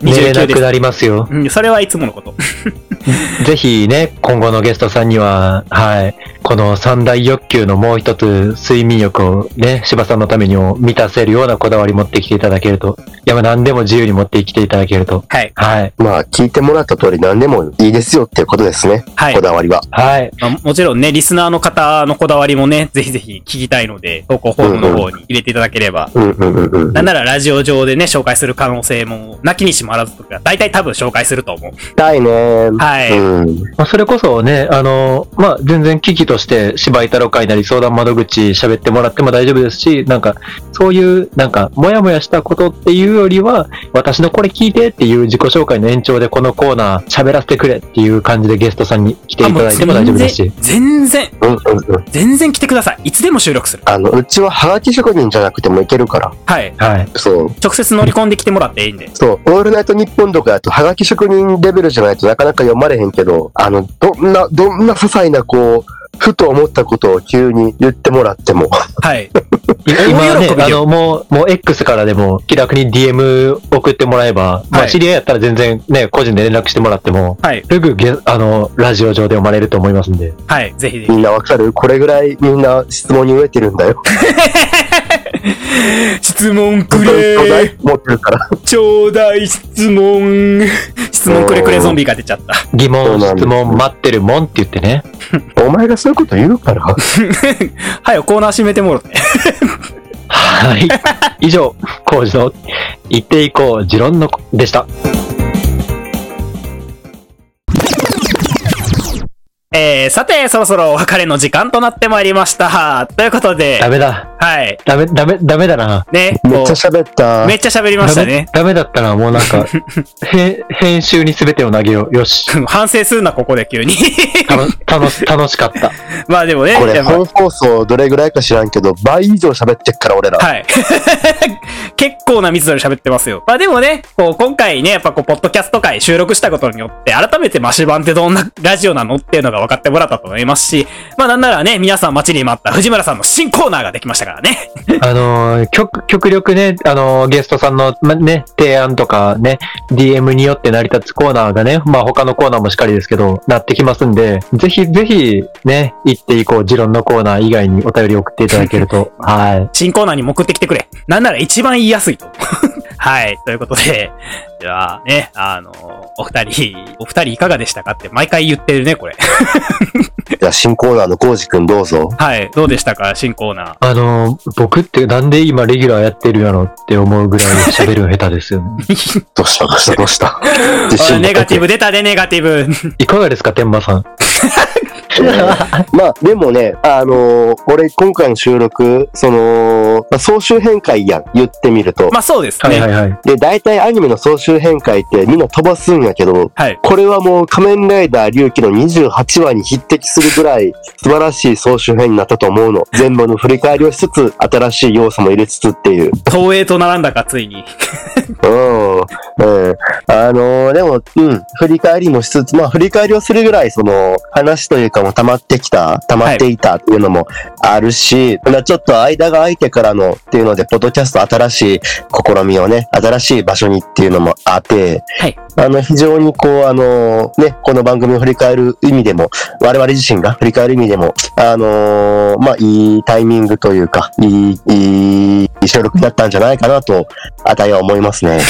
S3: 寝れ
S1: 29です。
S3: なくなりますよ。
S1: うん、それはいつものこと。*laughs* *laughs*
S3: ぜひね、今後のゲストさんには、はい、この三大欲求のもう一つ、睡眠欲をね、柴さんのためにも満たせるようなこだわり持ってきていただけると、いや、まあ何でも自由に持ってきていただけると、
S1: はい。
S3: はい、
S2: まあ、聞いてもらった通り何でもいいですよっていうことですね。
S1: はい
S2: こ。だわりは。
S3: はい、
S1: まあもちろんね、リスナーの方のこだわりもね、ぜひぜひ聞きたいので、投稿フォームの方に入れていただければ、
S2: うんうんうんうん。
S1: なんならラジオ上でね、紹介する可能性も、なきにしもあらずとか、大体多分紹介すると思う。
S2: たいね。
S1: はい。
S2: うん。
S3: まあ、それこそね、あの、まあ、全然危機として芝居太郎会なり相談窓口喋ってもらっても大丈夫ですし、なんか、そういう、なんか、もやもやしたことっていうよりは、私のこれ聞いてっていう自己紹介の延長でこのコーナー喋らせてくれっていう感じでゲストさんに来ていただいても大丈夫ですし。
S1: 全然、
S2: うんうんうん。
S1: 全然来てください。いつでも収録する。
S2: あの、うちはハガキ職人じゃなくてもいけるから。
S1: はい。
S3: はい。
S2: そう。
S1: 直接乗り込んできてもらっていいんで。
S2: そう。オールナイトニッポンとかだと、ハガキ職人レベルじゃないとなかなか読まれへんけど、あの、どんな、どんな些細な、こう、ふと思ったことを急に言ってもらっても、
S1: はい。*laughs*
S3: い今ねあの、もう、もう X からでも気楽に DM 送ってもらえば、ま
S1: はい
S3: あ知り合いやったら全然ね、個人で連絡してもらっても、
S1: はい。
S3: すぐゲあの、ラジオ上で読まれると思いますんで。
S1: はい。ぜひぜひ。
S2: みんなわかる？これぐらいみんな質問に飢えてるんだよ。*laughs* *laughs*
S1: 質問く
S2: 本当にちょうだい
S1: れ
S2: 持ってるから。
S1: ちょうだい質問。質問くれくれゾンビが出ちゃった。
S3: 疑問、質問待ってるもんって言ってね。*laughs*
S2: お前がそういうこと言うから。
S1: はいよ、コーナー閉めてもろて。
S3: はい。以上、工事の言っていこう、持論のでした。
S1: えー、さて、そろそろお別れの時間となってまいりました。ということで
S3: ダ、メだ。
S1: はい。
S3: ダメ、ダメ、ダメだな。
S1: ね、
S2: めっちゃ
S1: こ
S2: 喋った
S1: う。めっちゃ喋りましたね。
S3: ダメだったな、もうなんか、*laughs* へ編集に全てを投げよう。よし。*laughs*
S1: 反省するな、ここで急に。
S3: 楽楽し、楽しかった。*laughs*
S1: まあでもね、
S2: これ本放送どれぐらいか知らんけど、倍以上喋ってっから俺ら。
S1: はい。結構な密度で喋ってますよ。まあでもね、こう、今回ね、やっぱこう、ポッドキャスト会収録したことによって、改めてマシ版ってどんなラジオなのっていうのが分かってもらったと思いますし、まあなんならね、皆さん待ちに待った藤村さんの新コーナーができましたからね。*laughs*
S3: あのー極、極力ね、あのーゲストさんの、ま、ね、提案とかね、DM によって成り立つコーナーがね、まあ他のコーナーもしっかりですけど、なってきますんで、ぜひぜひね、行っていこう、持論のコーナー以外にお便り送っていただけると、*laughs* はい。
S1: 新コーナーにも送ってきてくれ。なんなら一番言いやすいと。*laughs* はい。ということで、ではね、あの、お二人、*laughs* お二人いかがでしたかって毎回言ってるね、これ。*laughs*
S2: じゃあ新コーナーのコウジくんどうぞ。
S1: はい。どうでしたか、新コーナー？
S3: あのー僕ってなんで今レギュラーやってるやろって思うぐらい喋るの下手ですよね。*laughs*
S2: どうした？どうした？どうした？
S1: ネガティブ出たで、ネガティブ。
S3: いかがですか、天馬さん？
S2: まあ、でもね、あのー俺今回の収録、その、まあ、総集編会やん、言ってみると。
S1: まあそうですね。
S3: はいはいはい。
S2: で、大体アニメの総集編会ってみんな飛ばすんやけど、
S1: はい。
S2: これはもう仮面ライダー龍騎の28話に匹敵するぐらい素晴らしい総集編になったと思うの。全部の振り返りをしつつ、新しい要素も入れつつっていう。
S1: 東映と並んだか、ついに。
S2: うん。うん。あのーでも、うん。振り返りもしつつ、まあ、振り返りをするぐらい、その、話というかも溜まってきた、溜まっていたっていうのもあるし、まあちょっと間が空いてからのっていうので、ポッドキャスト新しい試みをね、新しい場所にっていうのもあって、
S1: はい。
S2: あの、非常にこう、あのね、この番組を振り返る意味でも、我々自身が振り返る意味でも、あのーまあ、いいタイミングというか、いい、いい収録だったんじゃないかなと、あたいは思いますね。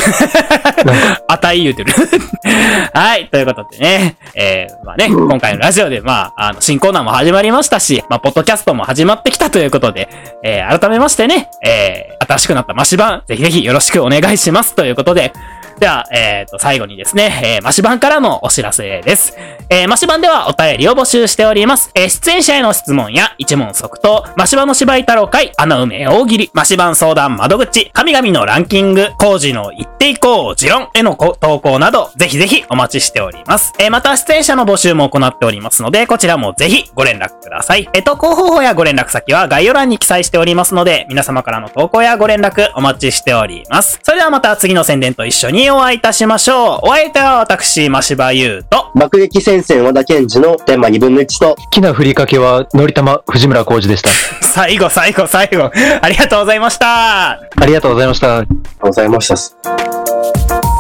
S1: あたい言うてる。*laughs* はい。ということでね。えー、まあね、今回のラジオで、まあ、あの、新コーナーも始まりましたし、まあ、ポッドキャストも始まってきたということで、えー、改めましてね、えー、新しくなったマシ版、ぜひぜひよろしくお願いします。ということで、では、えっ、と、最後にですね、えー、マシ版からのお知らせです。えー、マシ版ではお便りを募集しております。えー、出演者への質問や一問即答、マシ版の芝居太郎会、穴埋め大喜利、マシ版相談窓口、神々のランキング、工事の言っていこう、持論への投稿など、ぜひぜひお待ちしております。えー、また出演者の募集も行っておりますので、こちらもぜひご連絡ください。えー、投稿方法やご連絡先は概要欄に記載しておりますので、皆様からの投稿やご連絡お待ちしております。それではまた次の宣伝と一緒にお会いいたしましょう。お相手は私、マシバユーと、
S2: 爆撃戦線和田健二の天馬2分の1と、
S3: 好きなふりかけは、のりたま藤村浩二でした。*laughs*
S1: 最後最後最後、ありがとうございました。
S3: ありがとうございました。
S2: ございました。